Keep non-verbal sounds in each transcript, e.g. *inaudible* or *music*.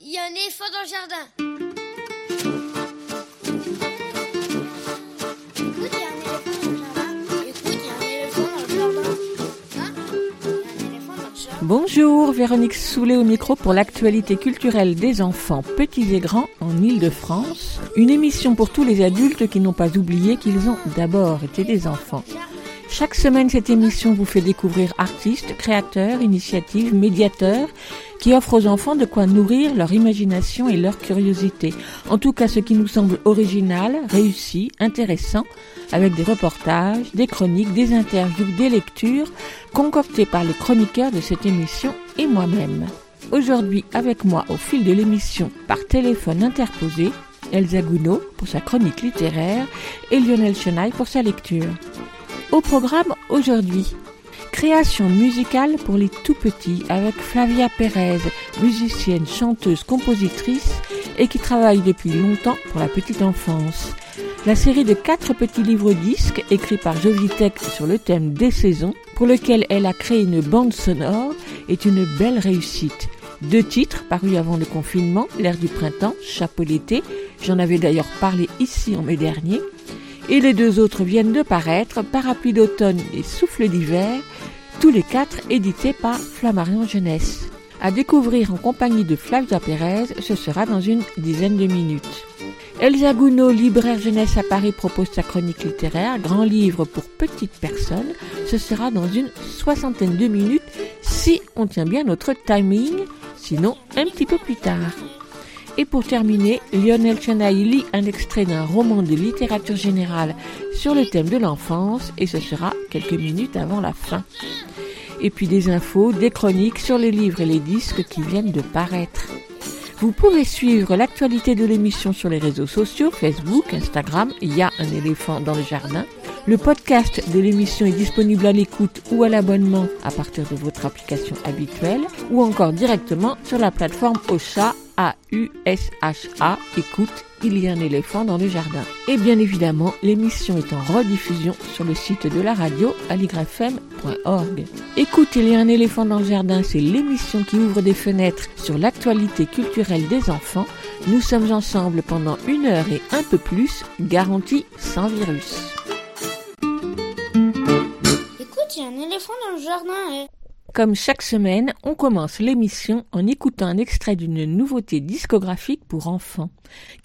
il y a un éléphant dans le jardin. Bonjour, Véronique Soulet au micro pour l'actualité culturelle des enfants petits et grands en Île-de-France. Une émission pour tous les adultes qui n'ont pas oublié qu'ils ont d'abord été des enfants. Chaque semaine, cette émission vous fait découvrir artistes, créateurs, initiatives, médiateurs qui offrent aux enfants de quoi nourrir leur imagination et leur curiosité. En tout cas, ce qui nous semble original, réussi, intéressant, avec des reportages, des chroniques, des interviews, des lectures, concoctées par les chroniqueurs de cette émission et moi-même. Aujourd'hui, avec moi au fil de l'émission, par téléphone interposé, Elsa Gounod pour sa chronique littéraire et Lionel Chenaille pour sa lecture. Au programme aujourd'hui, création musicale pour les tout petits avec Flavia Pérez, musicienne, chanteuse, compositrice et qui travaille depuis longtemps pour la petite enfance. La série de quatre petits livres disques écrits par Jovitech sur le thème des saisons, pour lequel elle a créé une bande sonore, est une belle réussite. Deux titres parus avant le confinement, L'air du printemps, Chapeau d'été, j'en avais d'ailleurs parlé ici en mai dernier, et les deux autres viennent de paraître, Parapluie d'automne et Souffle d'hiver, tous les quatre édités par Flammarion Jeunesse. À découvrir en compagnie de Flavia Pérez, ce sera dans une dizaine de minutes. Elsa Gounod, libraire jeunesse à Paris, propose sa chronique littéraire, grand livre pour petites personnes. Ce sera dans une soixantaine de minutes si on tient bien notre timing, sinon un petit peu plus tard. Et pour terminer, Lionel Chenaille lit un extrait d'un roman de littérature générale sur le thème de l'enfance et ce sera quelques minutes avant la fin. Et puis des infos, des chroniques sur les livres et les disques qui viennent de paraître. Vous pouvez suivre l'actualité de l'émission sur les réseaux sociaux, Facebook, Instagram, il y a un éléphant dans le jardin. Le podcast de l'émission est disponible à l'écoute ou à l'abonnement à partir de votre application habituelle ou encore directement sur la plateforme Ocha A-U-S-H-A. Écoute, il y a un éléphant dans le jardin. Et bien évidemment, l'émission est en rediffusion sur le site de la radio aligrefm.org. Écoute, il y a un éléphant dans le jardin, c'est l'émission qui ouvre des fenêtres sur l'actualité culturelle des enfants. Nous sommes ensemble pendant une heure et un peu plus, garantie sans virus. Écoute, il y a un éléphant dans le jardin. eh. Comme chaque semaine, on commence l'émission en écoutant un extrait d'une nouveauté discographique pour enfants.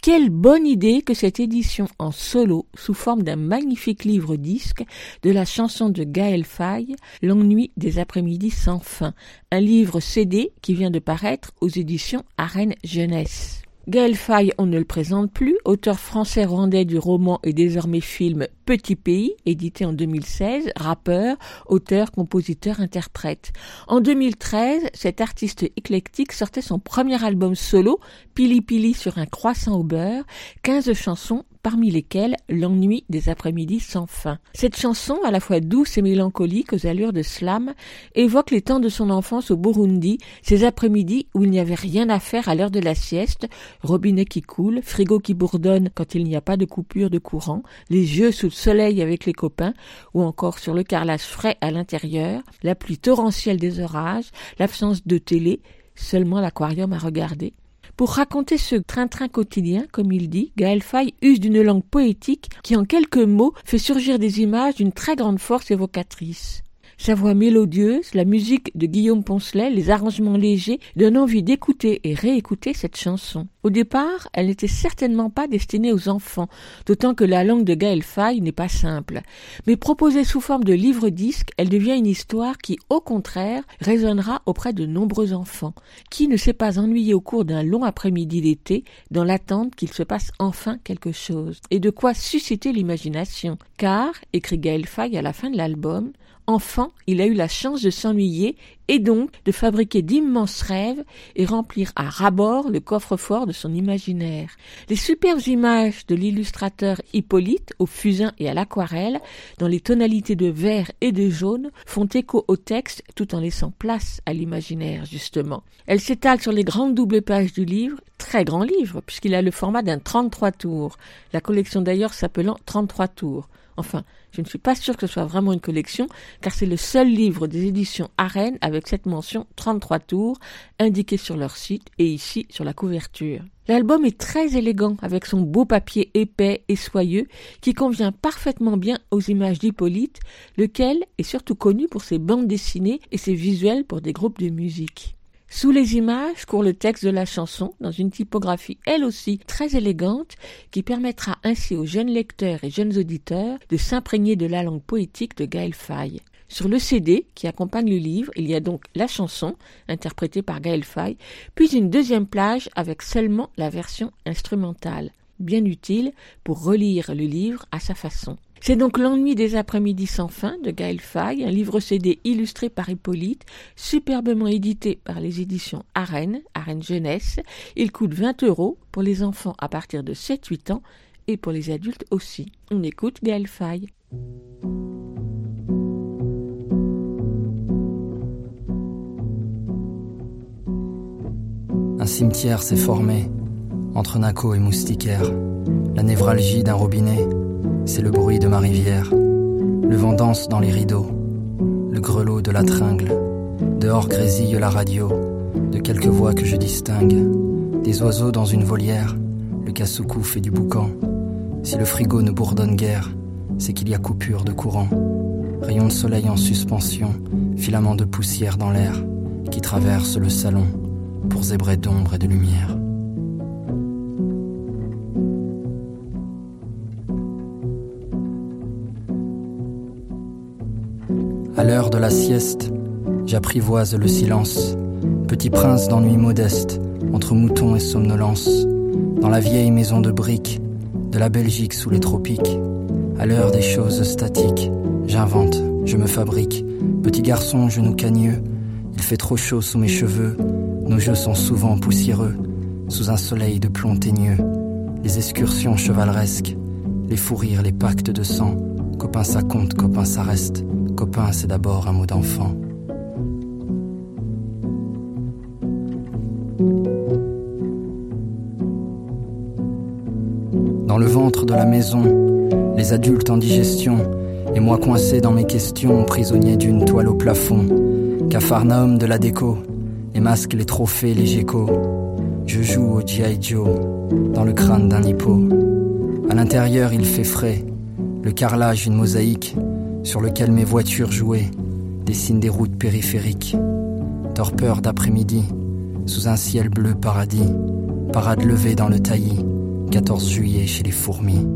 Quelle bonne idée que cette édition en solo, sous forme d'un magnifique livre disque, de la chanson de Gaël Faye, L'ennui des après-midi sans fin, un livre CD qui vient de paraître aux éditions Arène Jeunesse. Gaël Faye, on ne le présente plus, auteur français-rwandais du roman et désormais film Petit Pays, édité en 2016, rappeur, auteur, compositeur, interprète. En 2013, cet artiste éclectique sortait son premier album solo, Pili Pili sur un croissant au beurre, 15 chansons parmi lesquelles L'ennui des après-midi sans fin. Cette chanson, à la fois douce et mélancolique aux allures de slam, évoque les temps de son enfance au Burundi, ces après-midi où il n'y avait rien à faire à l'heure de la sieste, robinet qui coule, frigo qui bourdonne quand il n'y a pas de coupure de courant, les yeux sous le soleil avec les copains, ou encore sur le carrelage frais à l'intérieur, la pluie torrentielle des orages, l'absence de télé, seulement l'aquarium à regarder. Pour raconter ce train-train quotidien, comme il dit, Gaël use d'une langue poétique qui, en quelques mots, fait surgir des images d'une très grande force évocatrice. Sa voix mélodieuse, la musique de Guillaume Poncelet, les arrangements légers donnent envie d'écouter et réécouter cette chanson. Au départ, elle n'était certainement pas destinée aux enfants, d'autant que la langue de Gaël Faye n'est pas simple. Mais proposée sous forme de livre-disque, elle devient une histoire qui, au contraire, résonnera auprès de nombreux enfants. Qui ne s'est pas ennuyé au cours d'un long après-midi d'été dans l'attente qu'il se passe enfin quelque chose? Et de quoi susciter l'imagination? Car, écrit Gaël Faye à la fin de l'album, Enfant, il a eu la chance de s'ennuyer et donc de fabriquer d'immenses rêves et remplir à rabord le coffre-fort de son imaginaire. Les superbes images de l'illustrateur Hippolyte au fusain et à l'aquarelle, dans les tonalités de vert et de jaune, font écho au texte tout en laissant place à l'imaginaire, justement. Elle s'étale sur les grandes doubles pages du livre, très grand livre, puisqu'il a le format d'un 33 tours, la collection d'ailleurs s'appelant 33 tours. Enfin, je ne suis pas sûre que ce soit vraiment une collection, car c'est le seul livre des éditions Arène avec cette mention 33 tours indiquée sur leur site et ici sur la couverture. L'album est très élégant avec son beau papier épais et soyeux qui convient parfaitement bien aux images d'Hippolyte, lequel est surtout connu pour ses bandes dessinées et ses visuels pour des groupes de musique. Sous les images court le texte de la chanson dans une typographie elle aussi très élégante qui permettra ainsi aux jeunes lecteurs et jeunes auditeurs de s'imprégner de la langue poétique de Gaël Faye. Sur le CD qui accompagne le livre, il y a donc la chanson, interprétée par Gaël Faye, puis une deuxième plage avec seulement la version instrumentale, bien utile pour relire le livre à sa façon. C'est donc L'ennui des après-midi sans fin de Gaël Faye, un livre CD illustré par Hippolyte, superbement édité par les éditions Arène, Arène Jeunesse. Il coûte 20 euros pour les enfants à partir de 7-8 ans et pour les adultes aussi. On écoute Gaël Faye. Un cimetière s'est formé entre Naco et Moustiquaire, la névralgie d'un robinet c'est le bruit de ma rivière. Le vent danse dans les rideaux, le grelot de la tringle. Dehors grésille la radio, de quelques voix que je distingue. Des oiseaux dans une volière, le cassoucou fait du boucan. Si le frigo ne bourdonne guère, c'est qu'il y a coupure de courant. Rayon de soleil en suspension, filament de poussière dans l'air, qui traverse le salon pour zébrer d'ombre et de lumière. À l'heure de la sieste, j'apprivoise le silence, petit prince d'ennui modeste, entre moutons et somnolence, dans la vieille maison de briques, de la Belgique sous les tropiques. À l'heure des choses statiques, j'invente, je me fabrique. Petit garçon, genou cagneux, il fait trop chaud sous mes cheveux, nos jeux sont souvent poussiéreux, sous un soleil de plomb teigneux. Les excursions chevaleresques, les fous rires, les pactes de sang, copain ça compte, copain ça reste c'est d'abord un mot d'enfant. Dans le ventre de la maison, les adultes en digestion, et moi coincé dans mes questions, prisonnier d'une toile au plafond. Capharnaüm de la déco, les masques, les trophées, les geckos. Je joue au G.I. Joe, dans le crâne d'un hippo. À l'intérieur, il fait frais, le carrelage, une mosaïque, sur lequel mes voitures jouaient dessinent des routes périphériques. Torpeur d'après-midi, sous un ciel bleu paradis, parade levée dans le taillis, 14 juillet chez les fourmis.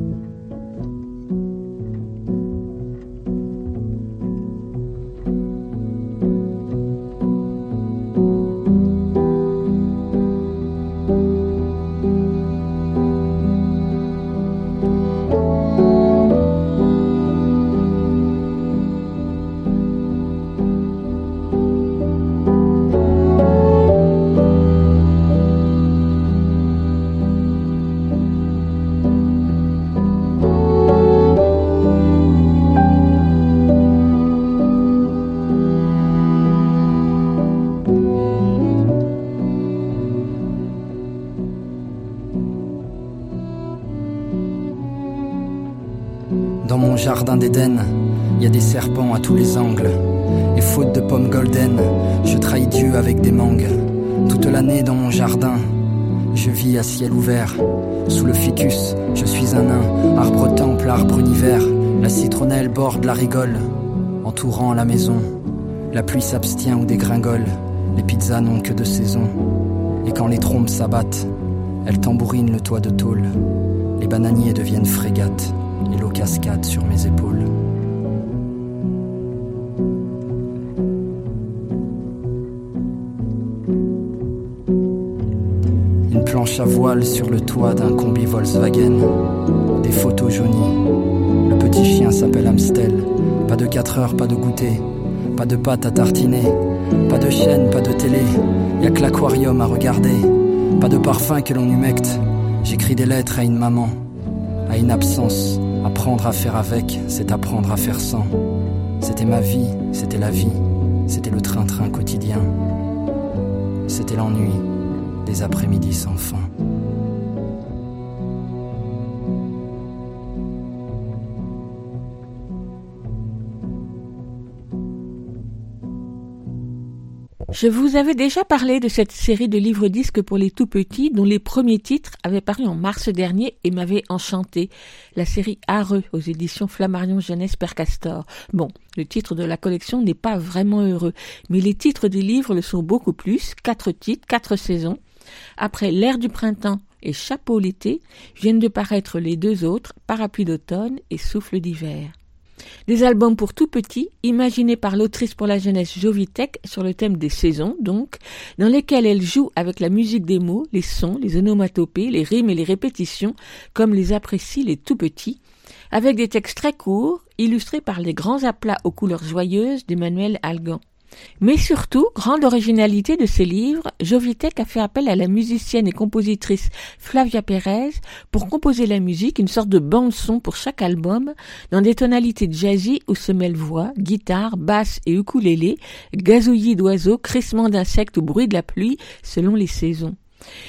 S'abattent, elles tambourinent le toit de tôle. Les bananiers deviennent frégates et l'eau cascade sur mes épaules. Une planche à voile sur le toit d'un combi Volkswagen, des photos jaunies. Le petit chien s'appelle Amstel, pas de 4 heures, pas de goûter, pas de pâte à tartiner, pas de chaîne, pas de télé, y a que l'aquarium à regarder, pas de parfum que l'on humecte. J'écris des lettres à une maman, à une absence, Apprendre à faire avec, c'est apprendre à faire sans. C'était ma vie, c'était la vie, c'était le train-train quotidien. C'était l'ennui des après-midi sans fin. Je vous avais déjà parlé de cette série de livres-disques pour les tout petits dont les premiers titres avaient paru en mars dernier et m'avaient enchanté. La série Areux aux éditions Flammarion Jeunesse Père Castor. Bon, le titre de la collection n'est pas vraiment heureux, mais les titres des livres le sont beaucoup plus. Quatre titres, quatre saisons. Après L'air du printemps et Chapeau l'été viennent de paraître les deux autres, Parapluie d'automne et Souffle d'hiver. Des albums pour tout petits, imaginés par l'autrice pour la jeunesse Jovitech sur le thème des saisons, donc, dans lesquels elle joue avec la musique des mots, les sons, les onomatopées, les rimes et les répétitions, comme les apprécient les tout petits, avec des textes très courts, illustrés par les grands aplats aux couleurs joyeuses d'Emmanuel Algan. Mais surtout, grande originalité de ces livres, Jovitech a fait appel à la musicienne et compositrice Flavia Perez pour composer la musique, une sorte de bande-son pour chaque album, dans des tonalités jazzy où se mêlent voix, guitare, basse et ukulélé, gazouillis d'oiseaux, crissement d'insectes ou bruit de la pluie, selon les saisons.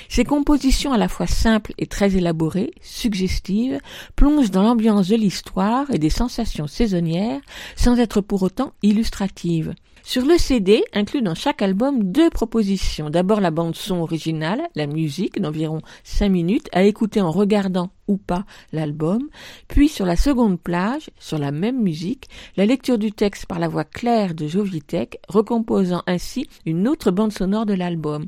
Ces compositions à la fois simples et très élaborées, suggestives, plongent dans l'ambiance de l'histoire et des sensations saisonnières, sans être pour autant illustratives. Sur le CD, inclut dans chaque album deux propositions. D'abord la bande son originale, la musique d'environ 5 minutes à écouter en regardant ou pas l'album, puis sur la seconde plage, sur la même musique, la lecture du texte par la voix claire de Jovitech, recomposant ainsi une autre bande sonore de l'album.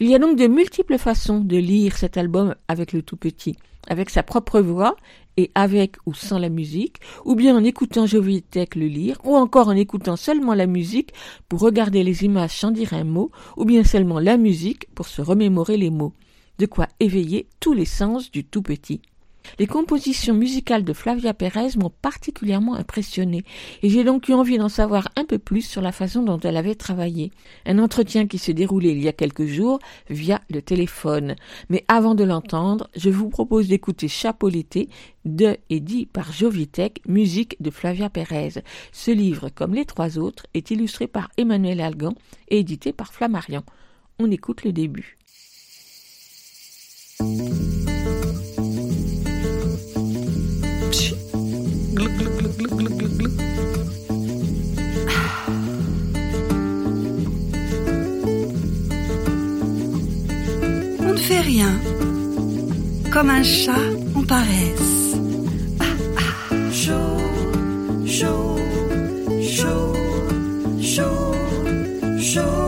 Il y a donc de multiples façons de lire cet album avec le tout petit, avec sa propre voix et avec ou sans la musique, ou bien en écoutant Jovitech le lire, ou encore en écoutant seulement la musique pour regarder les images sans dire un mot, ou bien seulement la musique pour se remémorer les mots. De quoi éveiller tous les sens du tout petit. Les compositions musicales de Flavia Perez m'ont particulièrement impressionné et j'ai donc eu envie d'en savoir un peu plus sur la façon dont elle avait travaillé. Un entretien qui s'est déroulé il y a quelques jours via le téléphone. Mais avant de l'entendre, je vous propose d'écouter Chapeaulété de et dit par Jovitech, musique de Flavia Perez. Ce livre, comme les trois autres, est illustré par Emmanuel Algan et édité par Flammarion. On écoute le début. On ne fait rien, comme un chat en paresse. Ah, ah, chaud, chaud, chaud, chaud, chaud.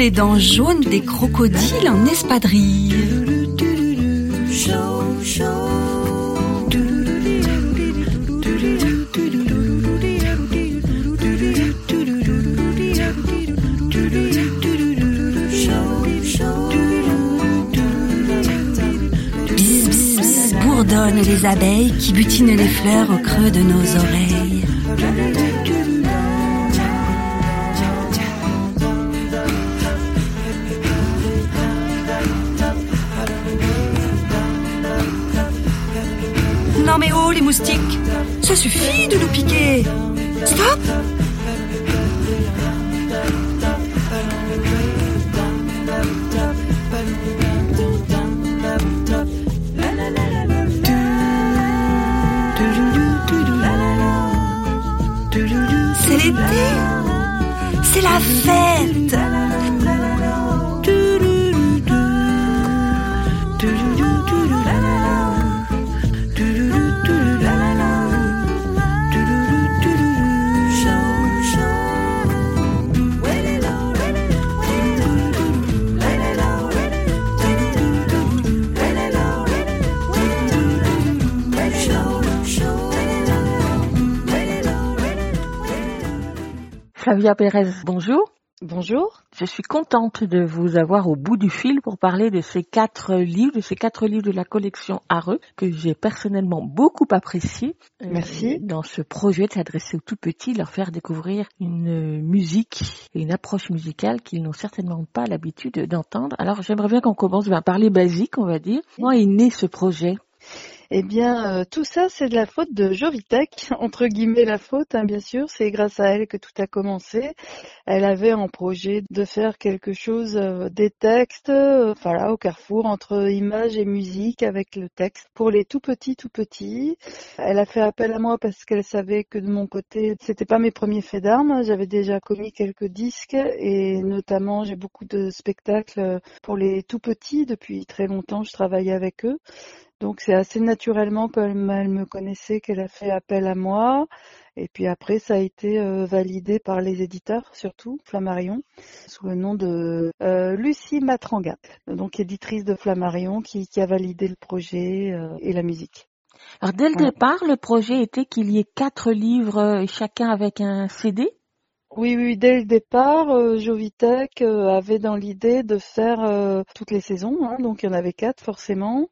Les dents jaunes des crocodiles en espadrille. Les abeilles qui butinent les fleurs au creux de nos oreilles. Non mais oh les moustiques, ça suffit de nous piquer. Stop C'est l'été, c'est la fête. Flavia Pérez, bonjour. Bonjour. Je suis contente de vous avoir au bout du fil pour parler de ces quatre livres, de ces quatre livres de la collection Areux, que j'ai personnellement beaucoup apprécié. euh, Merci. dans ce projet de s'adresser aux tout petits, leur faire découvrir une musique et une approche musicale qu'ils n'ont certainement pas l'habitude d'entendre. Alors j'aimerais bien qu'on commence par les basiques, on va dire. Comment est né ce projet? Eh bien, euh, tout ça, c'est de la faute de Jovitech, *laughs* entre guillemets la faute, hein, bien sûr. C'est grâce à elle que tout a commencé. Elle avait en projet de faire quelque chose, euh, des textes, euh, voilà, au carrefour entre images et musique avec le texte pour les tout petits, tout petits. Elle a fait appel à moi parce qu'elle savait que de mon côté, c'était pas mes premiers faits d'armes. J'avais déjà commis quelques disques et notamment j'ai beaucoup de spectacles pour les tout petits depuis très longtemps. Je travaillais avec eux. Donc c'est assez naturellement comme elle me connaissait qu'elle a fait appel à moi. Et puis après, ça a été euh, validé par les éditeurs, surtout Flammarion, sous le nom de euh, Lucie Matranga, donc éditrice de Flammarion, qui, qui a validé le projet euh, et la musique. Alors dès le départ, le projet était qu'il y ait quatre livres, euh, chacun avec un CD. Oui, oui, dès le départ, euh, Jovitech euh, avait dans l'idée de faire euh, toutes les saisons, hein, donc il y en avait quatre forcément.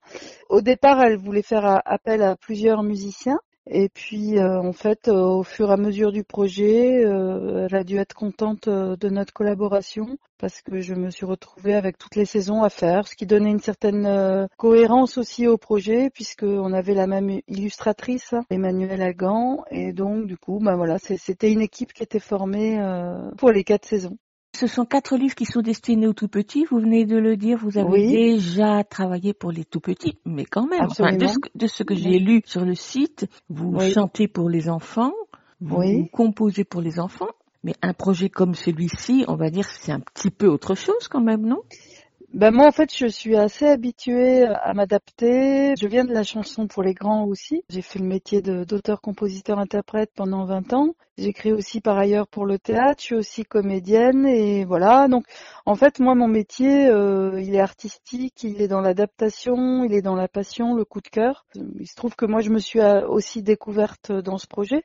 Au départ, elle voulait faire a- appel à plusieurs musiciens. Et puis, euh, en fait, euh, au fur et à mesure du projet, euh, elle a dû être contente euh, de notre collaboration parce que je me suis retrouvée avec toutes les saisons à faire, ce qui donnait une certaine euh, cohérence aussi au projet puisqu'on avait la même illustratrice, Emmanuelle Hagan, et donc du coup, bah voilà, c'était une équipe qui était formée euh, pour les quatre saisons. Ce sont quatre livres qui sont destinés aux tout petits. Vous venez de le dire, vous avez Oui. déjà travaillé pour les tout petits, mais quand même, enfin, de ce que, de ce que Oui. j'ai lu sur le site, vous Oui. chantez pour les enfants, vous composez pour les enfants, mais un projet comme celui-ci, on va dire, c'est un petit peu autre chose quand même, non? Ben moi en fait je suis assez habituée à m'adapter. Je viens de la chanson pour les grands aussi. J'ai fait le métier d'auteur, compositeur, interprète pendant 20 ans. J'écris aussi par ailleurs pour le théâtre. Je suis aussi comédienne et voilà. Donc en fait moi mon métier euh, il est artistique, il est dans l'adaptation, il est dans la passion, le coup de cœur. Il se trouve que moi je me suis euh, aussi découverte dans ce projet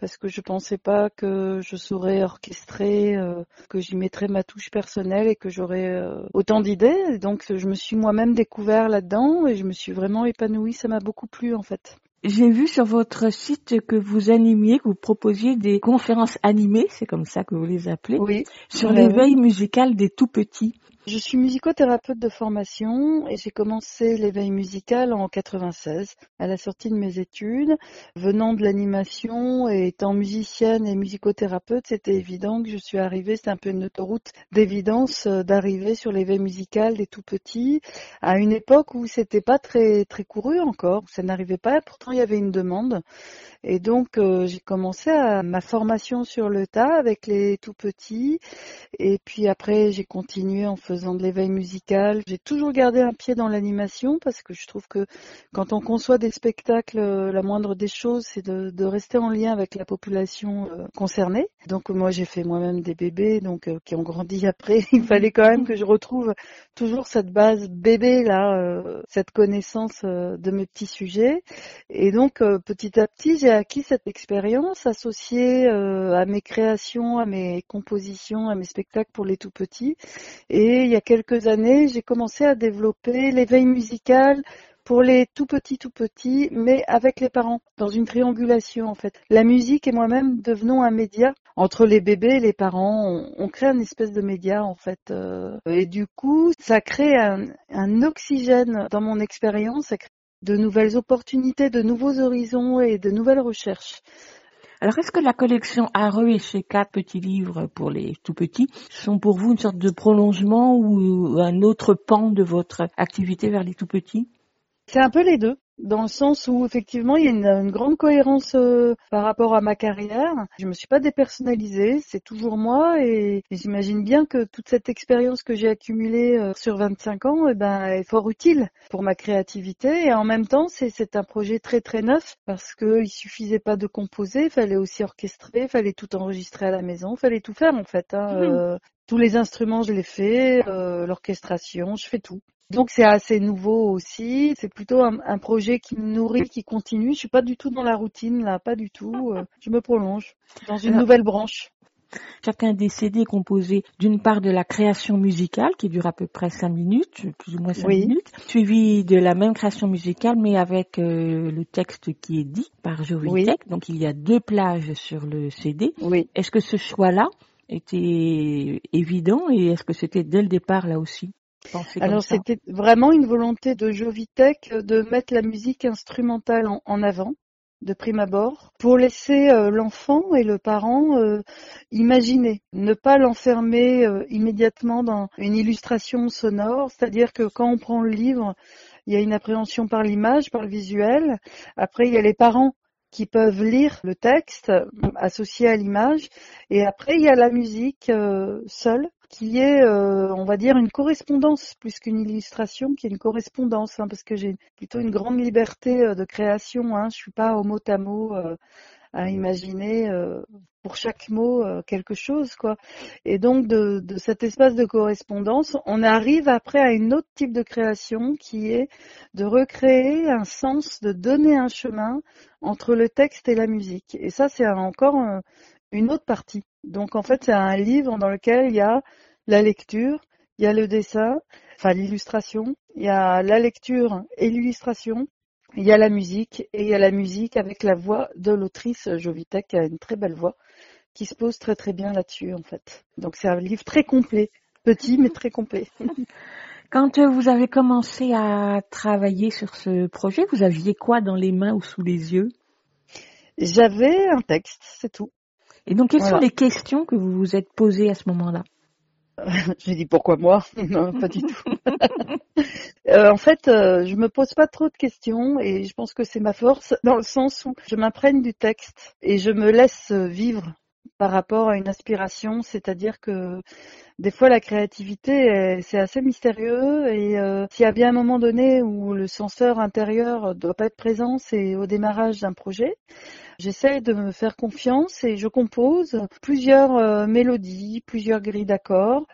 parce que je pensais pas que je saurais orchestrer, euh, que j'y mettrais ma touche personnelle et que j'aurais euh, autant d'idées. Donc je me suis moi-même découvert là-dedans et je me suis vraiment épanouie. Ça m'a beaucoup plu en fait. J'ai vu sur votre site que vous animiez, que vous proposiez des conférences animées, c'est comme ça que vous les appelez, Oui. sur l'éveil musical des tout petits. Je suis musicothérapeute de formation et j'ai commencé l'éveil musical en 96 à la sortie de mes études. Venant de l'animation et étant musicienne et musicothérapeute, c'était évident que je suis arrivée, c'est un peu une autoroute d'évidence euh, d'arriver sur l'éveil musical des tout petits à une époque où c'était pas très très couru encore, ça n'arrivait pas, pourtant il y avait une demande. Et donc euh, j'ai commencé à ma formation sur le tas avec les tout petits et puis après, j'ai continué en de l'éveil musical. J'ai toujours gardé un pied dans l'animation parce que je trouve que quand on conçoit des spectacles, euh, la moindre des choses, c'est de, rester en lien avec la population euh, concernée. Donc moi, j'ai fait moi-même des bébés, donc euh, qui ont grandi *laughs* après. Il fallait quand même que je retrouve toujours cette base bébé là, cette connaissance de mes petits sujets. Et donc petit à petit, j'ai acquis cette expérience associée à mes créations, à mes compositions, à mes spectacles pour les tout petits. Et il y a quelques années, j'ai commencé à développer l'éveil musical pour les tout petits tout petits, mais avec les parents, dans une triangulation en fait. La musique et moi-même devenons un média entre les bébés et les parents. On, crée un espèce de média en fait. euh, et du coup, ça crée un, un oxygène dans mon expérience, ça crée de nouvelles opportunités, de nouveaux horizons et de nouvelles recherches. Alors, est-ce que la collection Areux et ces quatre petits livres pour les tout petits sont pour vous une sorte de prolongement ou un autre pan de votre activité vers les tout petits? C'est un peu les deux, dans le sens où effectivement il y a une, une grande cohérence euh, par rapport à ma carrière. Je me suis pas dépersonnalisée, c'est toujours moi et, et j'imagine bien que toute cette expérience que j'ai accumulée euh, sur 25 ans eh ben, est fort utile pour ma créativité et en même temps c'est un projet très très neuf parce que il suffisait pas de composer, il fallait aussi orchestrer, il fallait tout enregistrer à la maison, il fallait tout faire en fait. hein. Mhm. Euh, tous les instruments je les fais, euh, l'orchestration, je fais tout. Donc c'est assez nouveau aussi. C'est plutôt un, un projet qui me nourrit, qui continue. Je suis pas du tout dans la routine là, pas du tout. Euh, Je me prolonge dans une Alors- nouvelle branche. Chacun des CD est composé d'une part de la création musicale qui dure à peu près cinq minutes, plus ou moins cinq Oui. minutes, suivi de la même création musicale mais avec euh, le texte qui est dit par Jovitech. Donc il y a deux plages sur le CD. Oui. Est-ce que ce choix-là était évident et est-ce que c'était dès le départ là aussi? Alors c'était vraiment une volonté de Jovitech de mettre la musique instrumentale en, en avant de prime abord pour laisser euh, l'enfant et le parent euh, imaginer, ne pas l'enfermer euh, immédiatement dans une illustration sonore, c'est-à-dire que quand on prend le livre, il y a une appréhension par l'image, par le visuel. Après, il y a les parents qui peuvent lire le texte euh, associé à l'image. Et après, il y a la musique euh, seule, qui est, euh, on va dire, une correspondance plus qu'une illustration, qui est une correspondance, hein, parce que j'ai plutôt une grande liberté euh, de création. Hein, je suis pas au mot à mot euh, à imaginer euh, pour chaque mot euh, quelque chose, quoi. Et donc de, de cet espace de correspondance, on arrive après à une autre type de création qui est de recréer un sens, de donner un chemin entre le texte et la musique. Et ça, c'est encore euh, une autre partie. Donc en fait, c'est un livre dans lequel il y a la lecture, il y a le dessin, enfin l'illustration, il y a la lecture et l'illustration, il y a la musique et il y a la musique avec la voix de l'autrice Jovitech qui a une très belle voix qui se pose très très bien là-dessus en fait. Donc c'est un livre très complet, petit mais très complet. *laughs* Quand euh, vous avez commencé à travailler sur ce projet, vous aviez quoi dans les mains ou sous les yeux? J'avais un texte, c'est tout. Et donc, quelles Voilà. sont les questions que vous vous êtes posées à ce moment-là? *laughs* J'ai dit pourquoi moi? *laughs* Non, pas du tout. Euh, en fait, euh, je me pose pas trop de questions et je pense que c'est ma force *laughs* dans le sens où je m'imprègne du texte et je me laisse vivre par rapport à une aspiration, c'est-à-dire que des fois la créativité c'est assez mystérieux et euh, s'il y a bien un moment donné où le senseur intérieur doit pas être présent, c'est au démarrage d'un projet. J'essaie de me faire confiance et je compose plusieurs euh, mélodies, plusieurs grilles d'accords.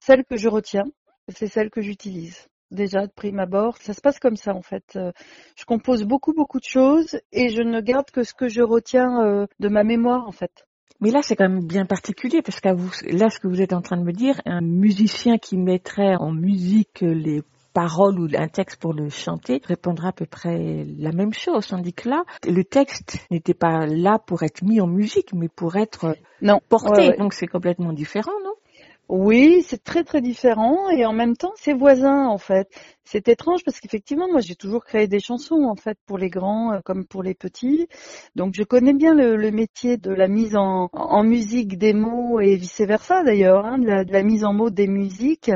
Celle que je retiens, c'est celle que j'utilise. Déjà de prime abord, ça se passe comme ça en fait. Euh, Je compose beaucoup beaucoup de choses et je ne garde que ce que je retiens euh, de ma mémoire en fait. Mais là, c'est quand même bien particulier parce que vous, là, ce que vous êtes en train de me dire, un musicien qui mettrait en musique les paroles ou un texte pour le chanter répondra à peu près la même chose. Tandis que là, le texte n'était pas là pour être mis en musique, mais pour être Non, porté. ouais, ouais. Donc c'est complètement différent, non? Oui, c'est très très différent et en même temps c'est voisin en fait. C'est étrange parce qu'effectivement moi j'ai toujours créé des chansons en fait pour les grands euh, comme pour les petits. Donc je connais bien le, le métier de la mise en, en musique des mots et vice versa d'ailleurs, hein, de, la, mise en mots des musiques.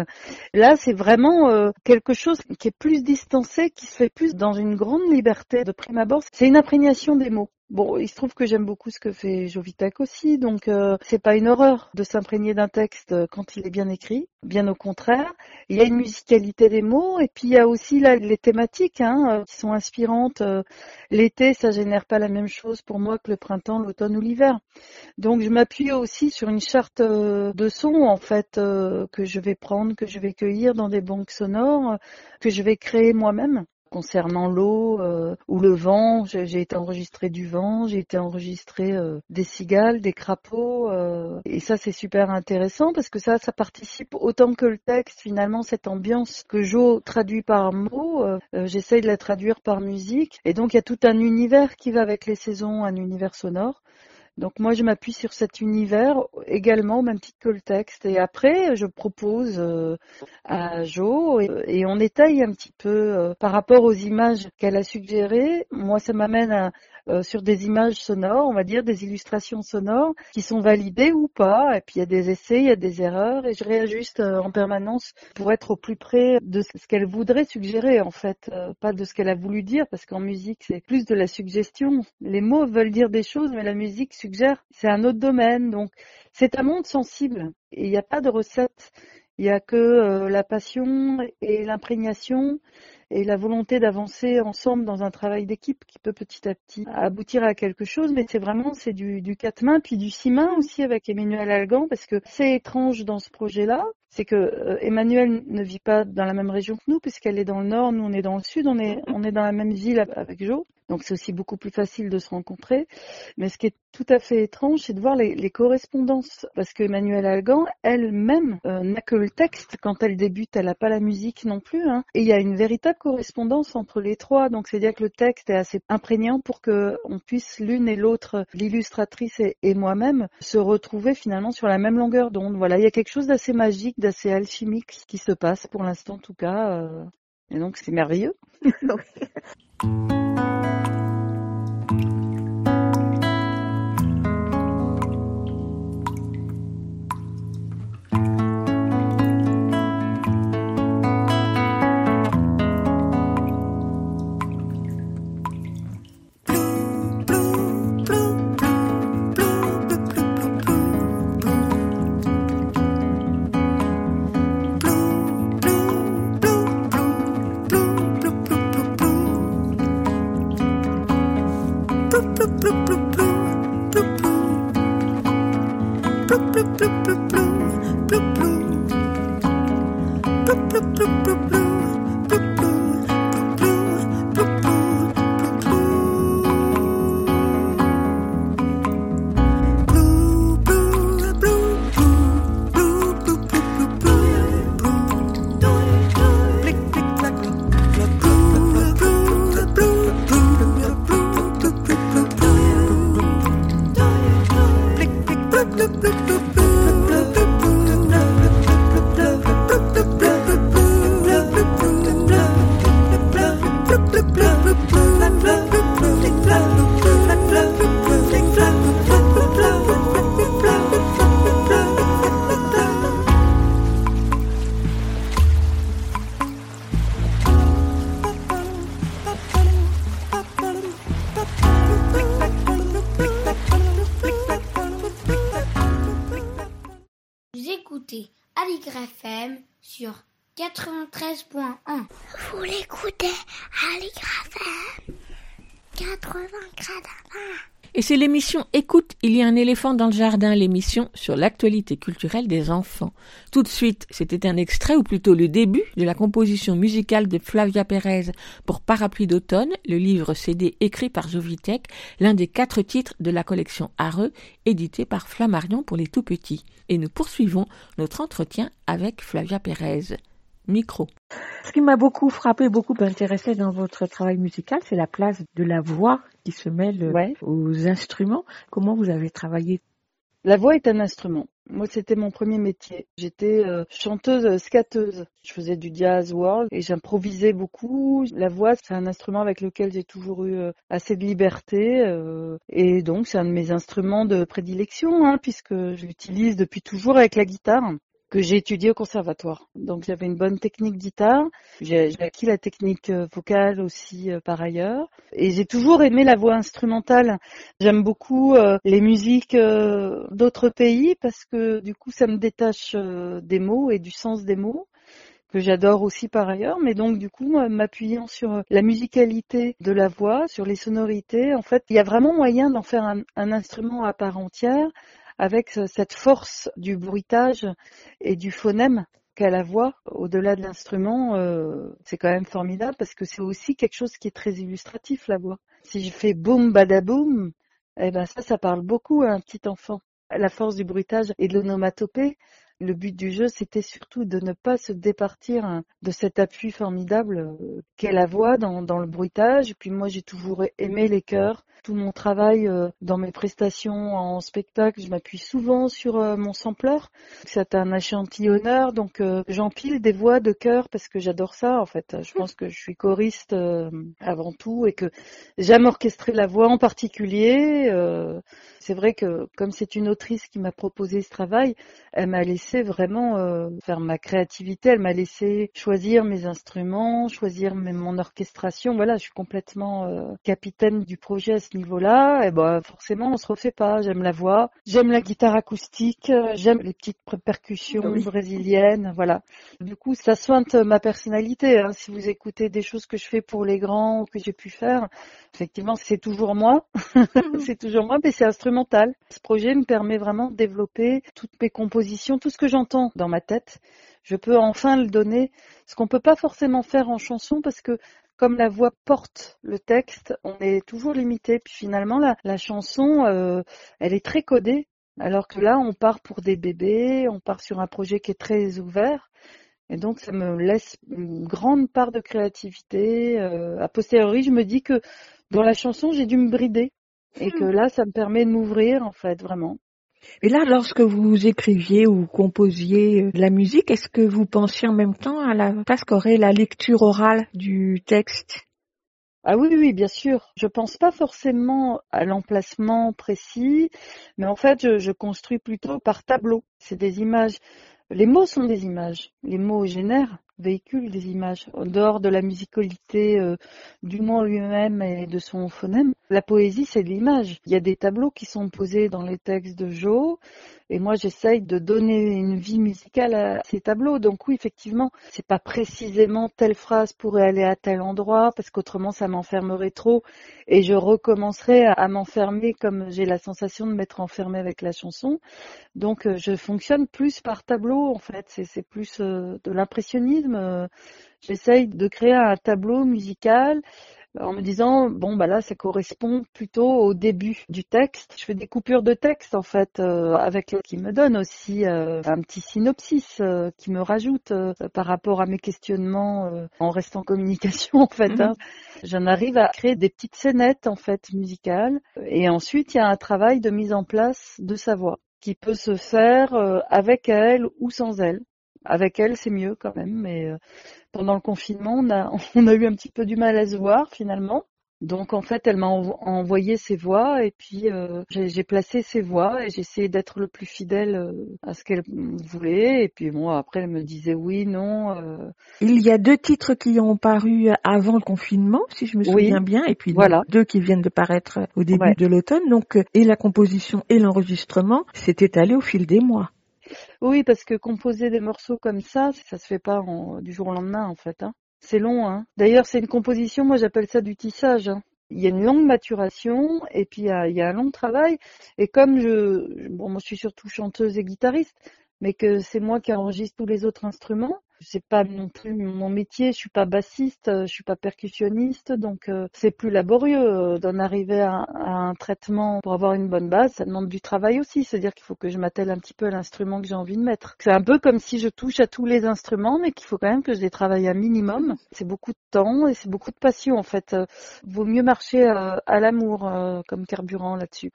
Là c'est vraiment euh, quelque chose qui est plus distancé, qui se fait plus dans une grande liberté de prime abord. C'est une imprégnation des mots. Bon, il se trouve que j'aime beaucoup ce que fait Jovitech aussi, donc euh, c'est pas une horreur de s'imprégner d'un texte quand il est bien écrit, bien au contraire. Il y a une musicalité des mots et puis il y a aussi là les thématiques hein, euh, qui sont inspirantes. Euh, L'été, ça génère pas la même chose pour moi que le printemps, l'automne ou l'hiver. Donc je m'appuie aussi sur une charte euh, de sons en fait que je vais prendre, que je vais cueillir dans des banques sonores, que je vais créer moi-même. Concernant l'eau euh, ou le vent, j'ai été enregistré du vent, j'ai été enregistré euh, des cigales, des crapauds, euh, et ça c'est super intéressant parce que ça, ça participe autant que le texte finalement cette ambiance que Jo traduit par mots, euh, euh, j'essaye de la traduire par musique, et donc il y a tout un univers qui va avec les saisons, un univers sonore. Donc moi je m'appuie sur cet univers également au même titre que le texte et après je propose euh, à Jo et, on étaye un petit peu euh, par rapport aux images qu'elle a suggérées. Moi ça m'amène à, euh, sur des images sonores, on va dire des illustrations sonores qui sont validées ou pas et puis il y a des essais, il y a des erreurs et je réajuste euh, en permanence pour être au plus près de ce qu'elle voudrait suggérer en fait, euh, pas de ce qu'elle a voulu dire parce qu'en musique c'est plus de la suggestion. Les mots veulent dire des choses mais la musique suggère, c'est un autre domaine donc c'est un monde sensible et il n'y a pas de recette. Il n'y a que euh, la passion et l'imprégnation et la volonté d'avancer ensemble dans un travail d'équipe qui peut petit à petit aboutir à quelque chose. Mais c'est vraiment c'est du, du quatre mains puis du six mains aussi avec Emmanuel Algan parce que c'est étrange dans ce projet-là, c'est que euh, Emmanuel ne vit pas dans la même région que nous puisqu'elle est dans le nord, nous on est dans le sud, on est on est dans la même ville avec Jo. Donc c'est aussi beaucoup plus facile de se rencontrer. Mais ce qui est tout à fait étrange, c'est de voir les, correspondances. Parce que Emmanuelle Algan, elle-même, euh, n'a que le texte. Quand elle débute, elle n'a pas la musique non plus. Hein. Et il y a une véritable correspondance entre les trois. Donc c'est-à-dire que le texte est assez imprégnant pour que on puisse l'une et l'autre, l'illustratrice et, et moi-même, se retrouver finalement sur la même longueur d'onde. Voilà, il y a quelque chose d'assez magique, d'assez alchimique qui se passe pour l'instant en tout cas. euh, et donc c'est merveilleux. *laughs* un éléphant dans le jardin, l'émission sur l'actualité culturelle des enfants. Tout de suite, c'était un extrait, ou plutôt le début, de la composition musicale de Flavia Pérez pour Parapluie d'automne, le livre CD écrit par Jovitech, l'un des quatre titres de la collection Areux, édité par Flammarion pour les tout-petits. Et nous poursuivons notre entretien avec Flavia Pérez. Micro. Ce qui m'a beaucoup frappé, beaucoup intéressé dans votre travail musical, c'est la place de la voix qui se mêle Ouais. aux instruments. Comment vous avez travaillé? La voix est un instrument. Moi, c'était mon premier métier. J'étais euh, chanteuse euh, scatteuse. Je faisais du jazz world et j'improvisais beaucoup. La voix, c'est un instrument avec lequel j'ai toujours eu euh, assez de liberté. euh, et donc, c'est un de mes instruments de prédilection, hein, puisque je l'utilise depuis toujours avec la guitare que j'ai étudié au conservatoire. Donc j'avais une bonne technique guitare, j'ai acquis la technique euh, vocale aussi euh, par ailleurs, et j'ai toujours aimé la voix instrumentale. J'aime beaucoup euh, les musiques d'autres pays parce que du coup ça me détache des mots et du sens des mots que j'adore aussi par ailleurs, mais donc du coup m'appuyant sur la musicalité de la voix, sur les sonorités, en fait il y a vraiment moyen d'en faire un instrument à part entière avec euh, cette force du bruitage et du phonème qu'a la voix au-delà de l'instrument, euh, c'est quand même formidable parce que c'est aussi quelque chose qui est très illustratif la voix. Si je fais boum badaboum, eh ben ça, ça parle beaucoup à un petit enfant. La force du bruitage et de l'onomatopée. Le but du jeu, c'était surtout de ne pas se départir hein, de cet appui formidable euh, qu'est la voix dans, le bruitage. Puis moi, j'ai toujours aimé les chœurs. Tout mon travail euh, dans mes prestations en spectacle, je m'appuie souvent sur euh, mon sampleur. C'est un échantillonneur, donc j'empile des voix de chœur parce que j'adore ça en fait. Je pense que je suis choriste avant tout et que j'aime orchestrer la voix en particulier. C'est vrai que comme c'est une autrice qui m'a proposé ce travail, elle m'a laissé vraiment euh, faire ma créativité, elle m'a laissé choisir mes instruments, choisir mes- mon orchestration. Voilà, je suis complètement euh, capitaine du projet à ce niveau-là. Et ben forcément, on se refait pas. J'aime la voix, j'aime la guitare acoustique, euh, j'aime les petites percussions Oui. brésiliennes. Voilà. Du coup, ça sointe ma personnalité. hein. Si vous écoutez des choses que je fais pour les grands ou que j'ai pu faire, effectivement, c'est toujours moi. *laughs* c'est toujours moi, mais c'est instrumental. Ce projet me permet vraiment de développer toutes mes compositions, tout ce que j'entends dans ma tête. Je peux enfin le donner, ce qu'on peut pas forcément faire en chanson parce que comme la voix porte le texte, on est toujours limité. Puis finalement, la, la chanson, euh, elle est très codée, alors que là, on part pour des bébés, on part sur un projet qui est très ouvert. Et donc, ça me laisse une grande part de créativité. Euh, a posteriori, je me dis que dans la chanson, j'ai dû me brider. Et que là, ça me permet de m'ouvrir, en fait, vraiment. Et là, lorsque vous écriviez ou composiez euh, de la musique, est-ce que vous pensiez en même temps à la place qu'aurait la lecture orale du texte? Ah oui, oui, bien sûr. Je pense pas forcément à l'emplacement précis, mais en fait, je, je construis plutôt par tableau. C'est des images. Les mots sont des images. Les mots génèrent, véhiculent des images. En dehors de la musicalité euh, du mot lui-même et de son phonème, la poésie, c'est l'image. Il y a des tableaux qui sont posés dans les textes de Jo, et moi, j'essaye de donner une vie musicale à ces tableaux. Donc oui, effectivement, c'est pas précisément telle phrase pourrait aller à tel endroit, parce qu'autrement, ça m'enfermerait trop, et je recommencerai à, m'enfermer comme j'ai la sensation de m'être enfermée avec la chanson. Donc euh, je fonctionne plus par tableau, en fait. C'est plus euh, de l'impressionnisme. Euh, J'essaye de créer un tableau musical en me disant bon bah là ça correspond plutôt au début du texte. Je fais des coupures de texte en fait euh, avec qui me donne aussi euh, un petit synopsis euh, qui me rajoute par rapport à mes questionnements en restant en communication *laughs* en fait. hein. J'en arrive à créer des petites scénettes en fait musicales et ensuite il y a un travail de mise en place de sa voix qui peut se faire avec elle ou sans elle. Avec elle, c'est mieux quand même, mais euh, pendant le confinement, on a, *laughs* on a eu un petit peu du mal à se voir finalement. Donc en fait, elle m'a envo- envoyé ses voix et puis euh, j'ai placé ses voix et j'ai essayé d'être le plus fidèle euh, à ce qu'elle voulait. Et puis bon, après elle me disait oui, non. euh, Il y a deux titres qui ont paru avant le confinement, si je me Oui. souviens bien, et puis Voilà. deux qui viennent de paraître au début Ouais. de l'automne. Donc, et la composition et l'enregistrement s'est étalé au fil des mois. Oui, parce que composer des morceaux comme ça, ça se fait pas du jour au lendemain en fait. Hein. C'est long. Hein. D'ailleurs, c'est une composition, moi j'appelle ça du tissage. hein. Il y a une longue maturation et puis il y a, il y a un long travail. Et comme je, bon, moi je suis surtout chanteuse et guitariste, mais que c'est moi qui enregistre tous les autres instruments. C'est pas non plus mon métier. Je suis pas bassiste, euh, je suis pas percussionniste, donc euh, c'est plus laborieux euh, d'en arriver à, à un traitement pour avoir une bonne base. Ça demande du travail aussi, c'est-à-dire qu'il faut que je m'attelle un petit peu à l'instrument que j'ai envie de mettre. C'est un peu comme si je touche à tous les instruments, mais qu'il faut quand même que je les travaille un minimum. C'est beaucoup de temps et c'est beaucoup de passion en fait. Vaut mieux marcher euh, à l'amour comme carburant là-dessus.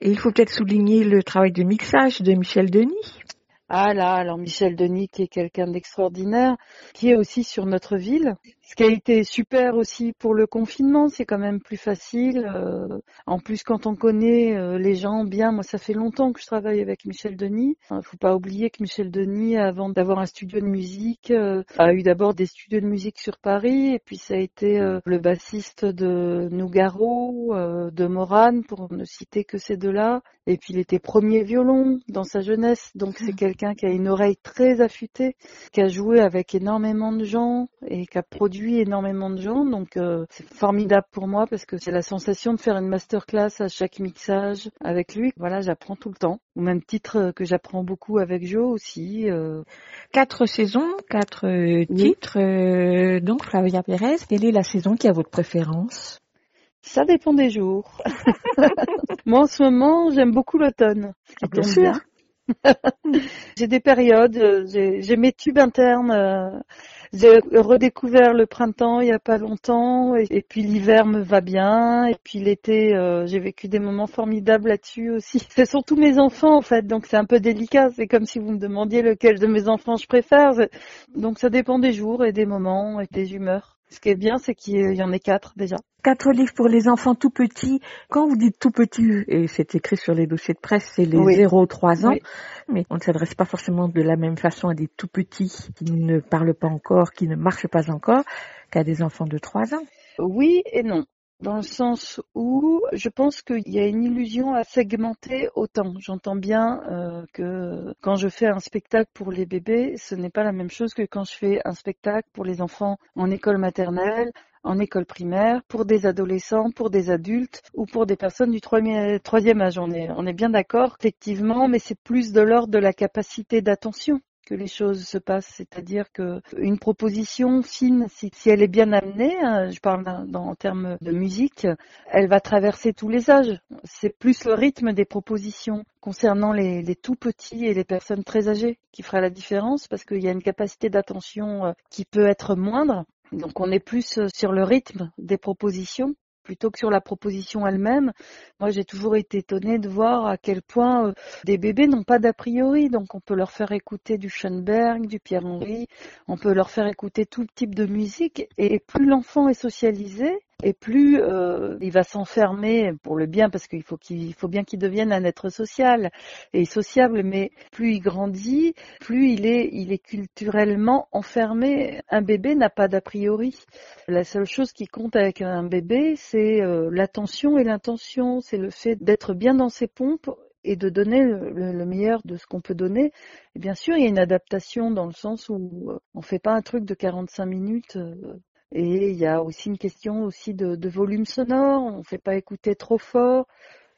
Et il faut peut-être souligner le travail de mixage de Michel Denis. Ah là, alors Michel Denis qui est quelqu'un d'extraordinaire, qui est aussi sur notre ville. Ce qui a été super aussi pour le confinement, c'est quand même plus facile. euh, en plus, quand on connaît euh, les gens bien, moi ça fait longtemps que je travaille avec Michel Denis. Il faut pas oublier que Michel Denis, avant d'avoir un studio de musique, euh, a eu d'abord des studios de musique sur Paris, et puis ça a été le bassiste de Nougaro, de Morane, pour ne citer que ces deux-là. Et puis il était premier violon dans sa jeunesse, donc c'est quelqu'un qui a une oreille très affûtée, qui a joué avec énormément de gens et qui a produit énormément de gens. Donc euh, c'est formidable pour moi parce que c'est la sensation de faire une masterclass à chaque mixage avec lui. Voilà, j'apprends tout le temps. Au même titre euh, que j'apprends beaucoup avec Joe aussi. euh, Quatre saisons, quatre Oui. titres. euh, donc, Flavia Pérez, quelle est la saison qui a votre préférence? Ça dépend des jours. *laughs* *laughs* Moi, en ce moment, j'aime beaucoup l'automne. ce qui Ah, bien tombe sûr. bien. *laughs* j'ai des périodes, j'ai mes tubes internes. J'ai redécouvert le printemps il y a pas longtemps et, puis l'hiver me va bien et puis l'été euh, j'ai vécu des moments formidables là-dessus aussi. *laughs* C'est surtout mes enfants en fait donc c'est un peu délicat. C'est comme si vous me demandiez lequel de mes enfants je préfère. Donc ça dépend des jours et des moments et des humeurs. Ce qui est bien c'est qu'il y en ait quatre déjà. Quatre livres pour les enfants tout petits. Quand vous dites tout petits, et c'est écrit sur les dossiers de presse, c'est les Oui. 0-3 ans, Oui. mais on ne s'adresse pas forcément de la même façon à des tout petits qui ne parlent pas encore, qui ne marchent pas encore, qu'à des enfants de 3 ans. Oui et non. Dans le sens où je pense qu'il y a une illusion à segmenter autant. J'entends bien euh, que quand je fais un spectacle pour les bébés, ce n'est pas la même chose que quand je fais un spectacle pour les enfants en école maternelle, en école primaire, pour des adolescents, pour des adultes ou pour des personnes du troisième âge. On est, on est bien d'accord, effectivement, mais c'est plus de l'ordre de la capacité d'attention que les choses se passent, c'est-à-dire que une proposition fine, si, elle est bien amenée, hein, je parle dans- en termes de musique, elle va traverser tous les âges. C'est plus le rythme des propositions concernant les, les tout petits et les personnes très âgées qui fera la différence parce qu'il y a une capacité d'attention euh, qui peut être moindre. Donc on est plus euh, sur le rythme des propositions plutôt que sur la proposition elle-même. Moi, j'ai toujours été étonnée de voir à quel point euh, des bébés n'ont pas d'a priori. Donc, on peut leur faire écouter du Schoenberg, du Pierre-Henry, on peut leur faire écouter tout type de musique. Et plus l'enfant est socialisé, et plus euh, il va s'enfermer pour le bien, parce qu'il faut qu'il il faut bien qu'il devienne un être social et sociable. Mais plus il grandit, plus il est, il est culturellement enfermé. Un bébé n'a pas d'a priori. La seule chose qui compte avec un bébé, c'est euh, l'attention et l'intention. C'est le fait d'être bien dans ses pompes et de donner le, le- le meilleur de ce qu'on peut donner. Et bien sûr, il y a une adaptation dans le sens où euh, on fait pas un truc de 45 minutes. Et il y a aussi une question aussi de, volume sonore. On ne fait pas écouter trop fort.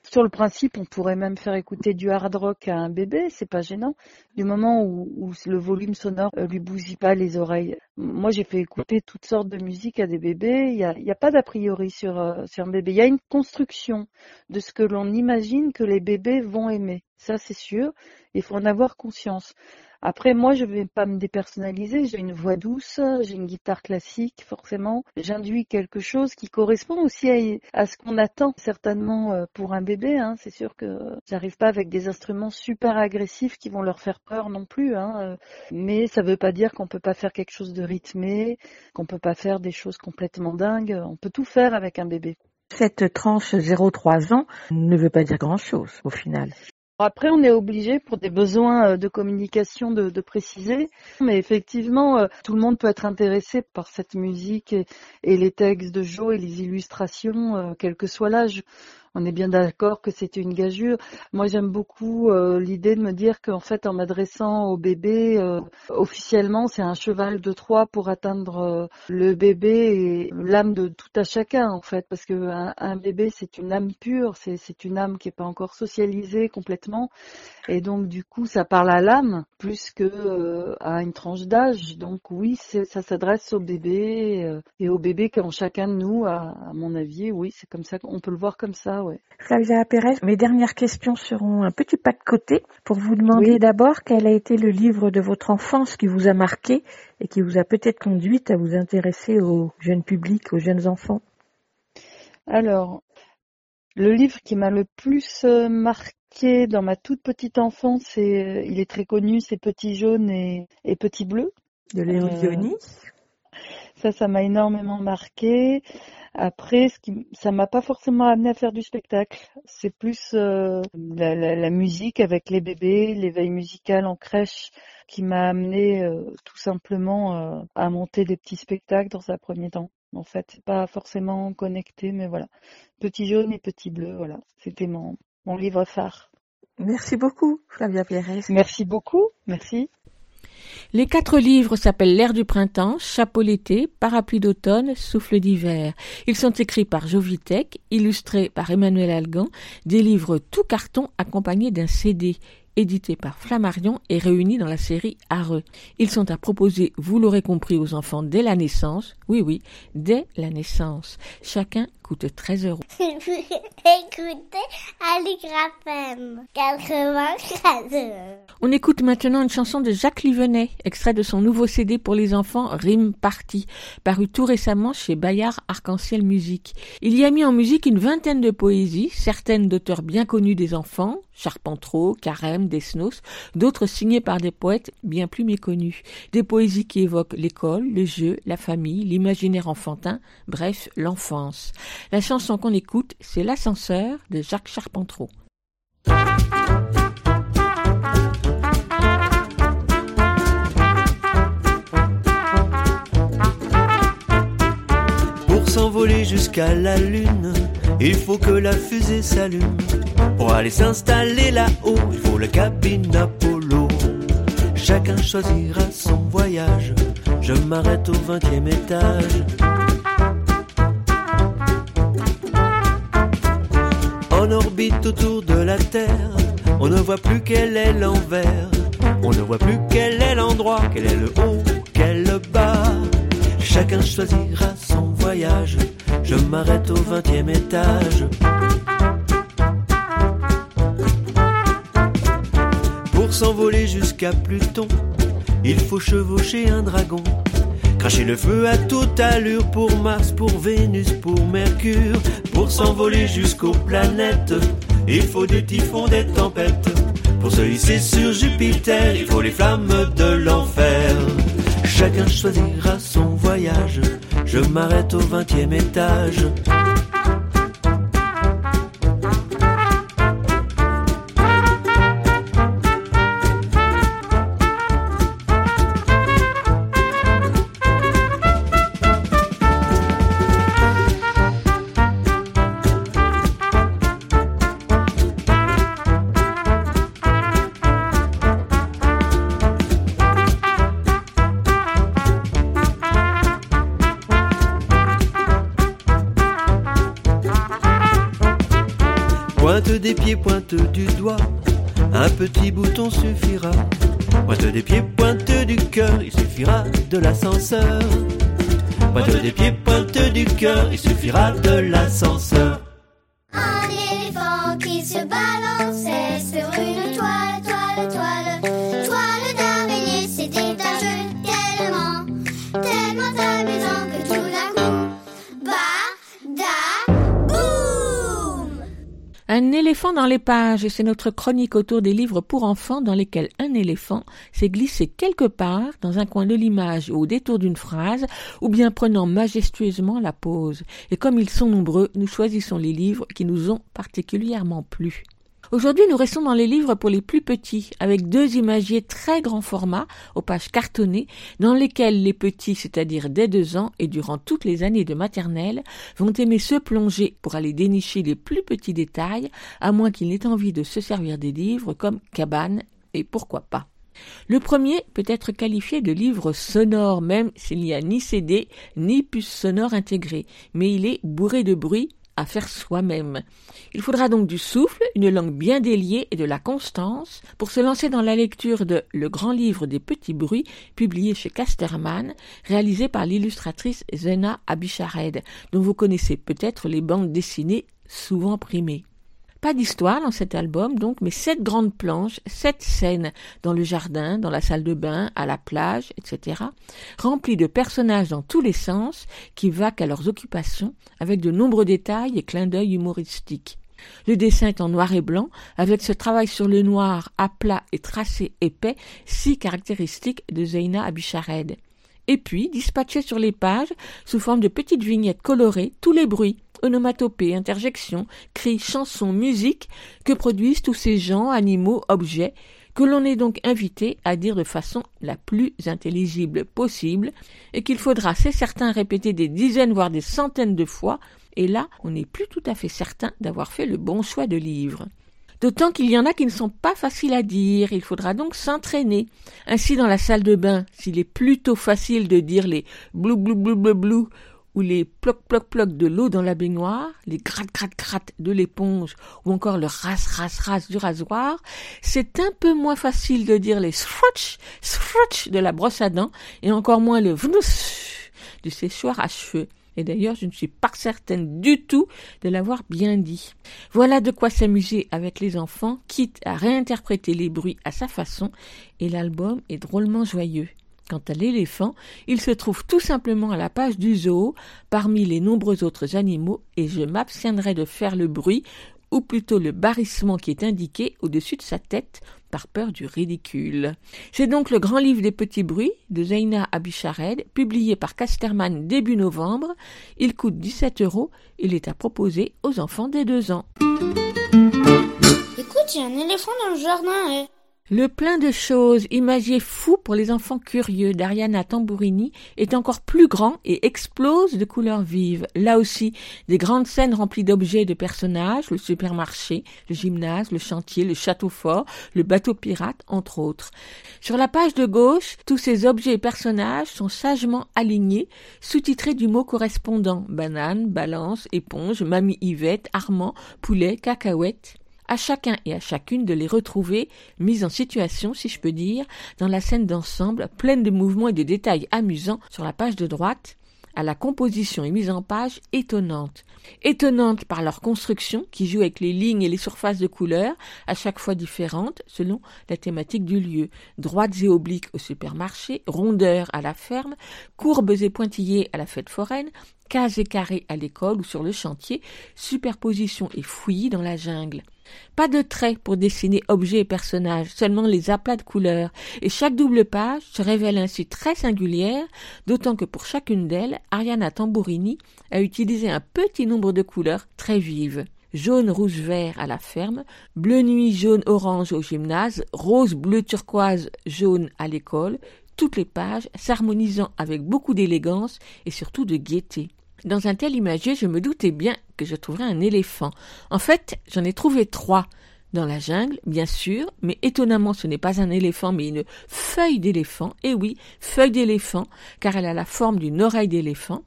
Sur le principe, on pourrait même faire écouter du hard rock à un bébé, c'est pas gênant, du moment où, le volume sonore euh, lui bousille pas les oreilles. Moi, j'ai fait écouter toutes sortes de musique à des bébés. Il n'y a, a pas d'a priori sur, euh, sur un bébé. Il y a une construction de ce que l'on imagine que les bébés vont aimer. Ça, c'est sûr. Il faut en avoir conscience. Après, moi, je vais pas me dépersonnaliser. J'ai une voix douce, j'ai une guitare classique, forcément. J'induis quelque chose qui correspond aussi à, ce qu'on attend certainement euh, pour un bébé. Hein. C'est sûr que j'arrive pas avec des instruments super agressifs qui vont leur faire peur non plus. Hein. euh, Mais ça veut pas dire qu'on peut pas faire quelque chose de rythmé, qu'on peut pas faire des choses complètement dingues. On peut tout faire avec un bébé. Cette tranche 0-3 ans ne veut pas dire grand-chose au final. Après, on est obligé, pour des besoins euh, de communication, de, préciser. Mais effectivement, euh, tout le monde peut être intéressé par cette musique et, et les textes de Joe et les illustrations, euh, quel que soit l'âge. On est bien d'accord que c'était une gageure. Moi, j'aime beaucoup euh, l'idée de me dire qu'en fait, en m'adressant au bébé, euh, officiellement, c'est un cheval de Troie pour atteindre euh, le bébé et l'âme de tout à chacun, en fait, parce que un, bébé, c'est une âme pure, c'est une âme qui est pas encore socialisée complètement, et donc du coup, ça parle à l'âme plus que à une tranche d'âge. Donc oui, ça s'adresse au bébé et au bébé qu'en chacun de nous, à, à mon avis, oui, c'est comme ça qu'on peut le voir comme ça, ouais. Flavia Pérez, mes dernières questions seront un petit pas de côté pour vous demander Oui. d'abord quel a été le livre de votre enfance qui vous a marqué et qui vous a peut-être conduite à vous intéresser au jeune public, aux jeunes enfants? Alors, le livre qui m'a le plus euh, marqué dans ma toute petite enfance, c'est, euh, il est très connu, c'est Petit jaune et, et Petit bleu. De Léo Euh. Ça, ça m'a énormément marqué. Après, ce qui, ça m'a pas forcément amené à faire du spectacle. C'est plus euh, la, la- la musique avec les bébés, l'éveil musical en crèche qui m'a amené euh, tout simplement euh, à monter des petits spectacles dans un premier temps. En fait, c'est pas forcément connecté, mais voilà. Petit jaune et petit bleu, voilà. C'était mon, mon livre phare. Merci beaucoup, Flavia Pérez. Merci beaucoup. Merci. Les quatre livres s'appellent L'air du printemps, Chapeau l'été, Parapluie d'automne, Souffle d'hiver. Ils sont écrits par Jovitech, illustrés par Emmanuel Algan, des livres tout carton accompagnés d'un CD édité par Flammarion et réunis dans la série Areux. Ils sont à proposer, vous l'aurez compris, aux enfants dès la naissance. Oui, oui, dès la naissance. Chacun coûte 13 euros. *laughs* Écoutez Aligraphem 93. On écoute maintenant une chanson de Jacques Livenet, extrait de son nouveau CD pour les enfants Rime Party, paru tout récemment chez Bayard Arc-en-Ciel Musique. Il y a mis en musique une vingtaine de poésies, certaines d'auteurs bien connus des enfants, Charpentreau, Carême, Desnos, d'autres signées par des poètes bien plus méconnus. Des poésies qui évoquent l'école, le jeu, la famille, l'imaginaire enfantin, bref, l'enfance. La chanson qu'on écoute, c'est L'ascenseur de Jacques Charpentreau. Pour s'envoler jusqu'à la lune, il faut que la fusée s'allume. Pour aller s'installer là-haut, il faut la cabine Apollo. Chacun choisira son voyage. Je m'arrête au vingtième étage. En orbite autour de la Terre, on ne voit plus quel est l'envers. On ne voit plus quel est l'envers. endroit, quel est le haut, quel le bas. Chacun choisira son voyage. Je m'arrête au vingtième étage. Pour s'envoler jusqu'à Pluton, il faut chevaucher un dragon. Cracher le feu à toute allure pour Mars, pour Vénus, pour Mercure. Pour s'envoler jusqu'aux planètes, il faut des typhons, des tempêtes. Pour se hisser sur Jupiter, il faut les flammes de l'enfer. Chacun choisira son voyage. Je m'arrête au vingtième étage. C'est notre chronique autour des livres pour enfants dans lesquels un éléphant s'est glissé quelque part dans un coin de l'image ou au détour d'une phrase, ou bien prenant majestueusement la pause. Et comme ils sont nombreux, nous choisissons les livres qui nous ont particulièrement plu. Aujourd'hui, nous restons dans les livres pour les plus petits, avec deux imagiers très grand format, aux pages cartonnées, dans lesquels les petits, c'est-à-dire dès deux ans et durant toutes les années de maternelle, vont aimer se plonger pour aller dénicher les plus petits détails, à moins qu'ils n'aient envie de se servir des livres comme cabane et pourquoi pas. Le premier peut être qualifié de livre sonore, même s'il n'y a ni CD ni puce sonore intégrée, mais il est bourré de bruit à faire soi-même. Il faudra donc du souffle, une langue bien déliée et de la constance pour se lancer dans la lecture de Le grand livre des petits bruits, publié chez Casterman, réalisé par l'illustratrice Zena Abishared, dont vous connaissez peut-être les bandes dessinées souvent primées. Pas d'histoire dans cet album, donc, mais sept grandes planches, sept scènes dans le jardin, dans la salle de bain, à la plage, etc., remplies de personnages dans tous les sens qui vaquent à leurs occupations avec de nombreux détails et clins d'œil humoristiques. Le dessin est en noir et blanc, avec ce travail sur le noir à plat et tracé épais, si caractéristique de Zeina Abishared. Et puis, dispatchés sur les pages, sous forme de petites vignettes colorées, tous les bruits, onomatopées, interjections, cris, chansons, musique que produisent tous ces gens, animaux, objets, que l'on est donc invité à dire de façon la plus intelligible possible, et qu'il faudra, c'est certain, répéter des dizaines voire des centaines de fois, et là, on n'est plus tout à fait certain d'avoir fait le bon choix de livre. D'autant qu'il y en a qui ne sont pas faciles à dire, il faudra donc s'entraîner. Ainsi, dans la salle de bain, s'il est plutôt facile de dire les blou blou blou blou blou ou les ploc ploc ploc de l'eau dans la baignoire, les gratte gratte gratte de l'éponge ou encore le ras ras ras du rasoir, c'est un peu moins facile de dire les swatch swatch de la brosse à dents et encore moins le vnous du séchoir à cheveux. Et d'ailleurs, je ne suis pas certaine du tout de l'avoir bien dit. Voilà de quoi s'amuser avec les enfants, quitte à réinterpréter les bruits à sa façon, et l'album est drôlement joyeux. Quant à l'éléphant, il se trouve tout simplement à la page du zoo, parmi les nombreux autres animaux, et je m'abstiendrai de faire le bruit, ou plutôt le barrissement qui est indiqué au-dessus de sa tête, par peur du ridicule. C'est donc le grand livre des petits bruits de Zeina Abishared, publié par Casterman début novembre. Il coûte 17 euros. Il est à proposer aux enfants des deux ans. Écoute, il y a un éléphant dans le jardin, eh. Le plein de choses, imagier fou pour les enfants curieux d'Ariana Tambourini est encore plus grand et explose de couleurs vives. Là aussi, des grandes scènes remplies d'objets et de personnages, le supermarché, le gymnase, le chantier, le château fort, le bateau pirate, entre autres. Sur la page de gauche, tous ces objets et personnages sont sagement alignés, sous-titrés du mot correspondant. Banane, balance, éponge, mamie Yvette, Armand, poulet, cacahuète. À chacun et à chacune de les retrouver mis en situation, si je peux dire, dans la scène d'ensemble, pleine de mouvements et de détails amusants sur la page de droite, à la composition et mise en page étonnante. Étonnante par leur construction, qui joue avec les lignes et les surfaces de couleurs, à chaque fois différentes, selon la thématique du lieu. Droites et obliques au supermarché, rondeurs à la ferme, courbes et pointillées à la fête foraine, cases et carrés à l'école ou sur le chantier, superposition et fouillis dans la jungle. Pas de traits pour dessiner objets et personnages, seulement les aplats de couleurs, et chaque double page se révèle ainsi très singulière, d'autant que pour chacune d'elles, Ariana Tambourini a utilisé un petit nombre de couleurs très vives. Jaune, rouge, vert à la ferme, bleu nuit, jaune, orange au gymnase, rose, bleu, turquoise, jaune à l'école, toutes les pages s'harmonisant avec beaucoup d'élégance et surtout de gaieté. Dans un tel imagier, je me doutais bien que je trouverais un éléphant. En fait, j'en ai trouvé trois. Dans la jungle, bien sûr, mais étonnamment ce n'est pas un éléphant mais une feuille d'éléphant. Eh oui, feuille d'éléphant, car elle a la forme d'une oreille d'éléphant.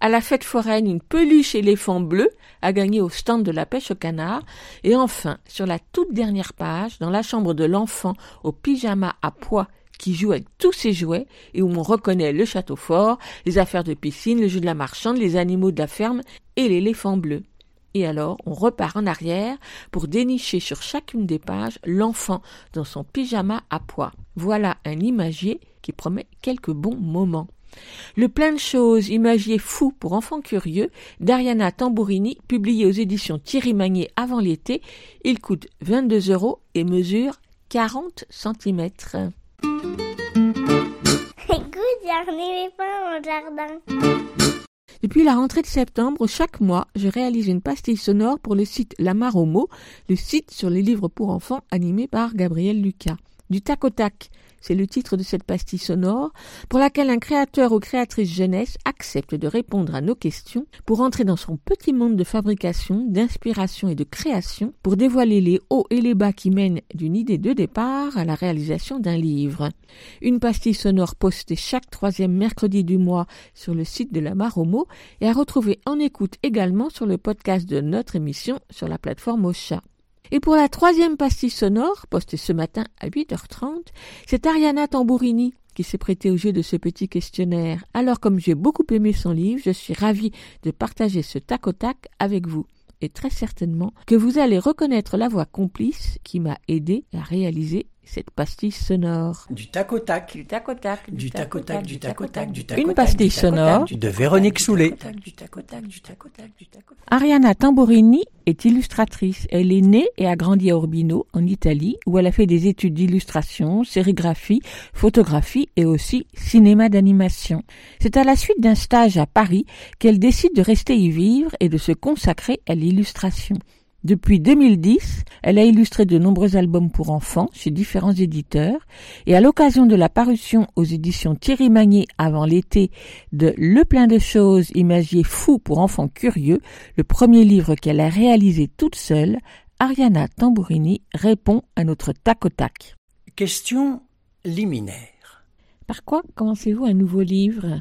À la fête foraine, une peluche éléphant bleu a gagné au stand de la pêche au canard. Et enfin, sur la toute dernière page, dans la chambre de l'enfant au pyjama à pois qui joue avec tous ses jouets et où on reconnaît le château fort, les affaires de piscine, le jeu de la marchande, les animaux de la ferme et l'éléphant bleu. Et alors, on repart en arrière pour dénicher sur chacune des pages l'enfant dans son pyjama à pois. Voilà un imagier qui promet quelques bons moments. Le plein de choses, imagier fou pour enfants curieux, d'Ariana Tambourini, publié aux éditions Thierry Magnier avant l'été. Il coûte 22 euros et mesure 40 centimètres. *laughs* Depuis la rentrée de septembre, chaque mois, je réalise une pastille sonore pour le site La Maromo, le site sur les livres pour enfants animé par Gabriel Lucas. Du tac au tac, c'est le titre de cette pastille sonore, pour laquelle un créateur ou créatrice jeunesse accepte de répondre à nos questions pour entrer dans son petit monde de fabrication, d'inspiration et de création, pour dévoiler les hauts et les bas qui mènent d'une idée de départ à la réalisation d'un livre. Une pastille sonore postée chaque troisième mercredi du mois sur le site de la Maromo et à retrouver en écoute également sur le podcast de notre émission sur la plateforme Ocha. Et pour la troisième pastille sonore, postée ce matin à 8h30, c'est Ariana Tambourini qui s'est prêtée au jeu de ce petit questionnaire. Alors comme j'ai beaucoup aimé son livre, je suis ravie de partager ce tac au tac avec vous. Et très certainement que vous allez reconnaître la voix complice qui m'a aidé à réaliser cette pastille sonore. Du tac au tac. Du tac au tac. Du tac au tac, du tac au tac, du tac Une au tac, pastille sonore. du- De Véronique Soulet. Du tac au tac, du tac au tac, du tac au tac. Ariana Tamborini est illustratrice. Elle est née et a grandi à Urbino, en Italie, où elle a fait des études d'illustration, sérigraphie, photographie et aussi cinéma d'animation. C'est à la suite d'un stage à Paris qu'elle décide de rester y vivre et de se consacrer à l'illustration. Depuis 2010, elle a illustré de nombreux albums pour enfants chez différents éditeurs et à l'occasion de la parution aux éditions Thierry Magnier avant l'été de Le plein de choses, imagier fou pour enfants curieux, le premier livre qu'elle a réalisé toute seule, Ariana Tambourini répond à notre tac au tac. Question liminaire. Par quoi commencez-vous un nouveau livre?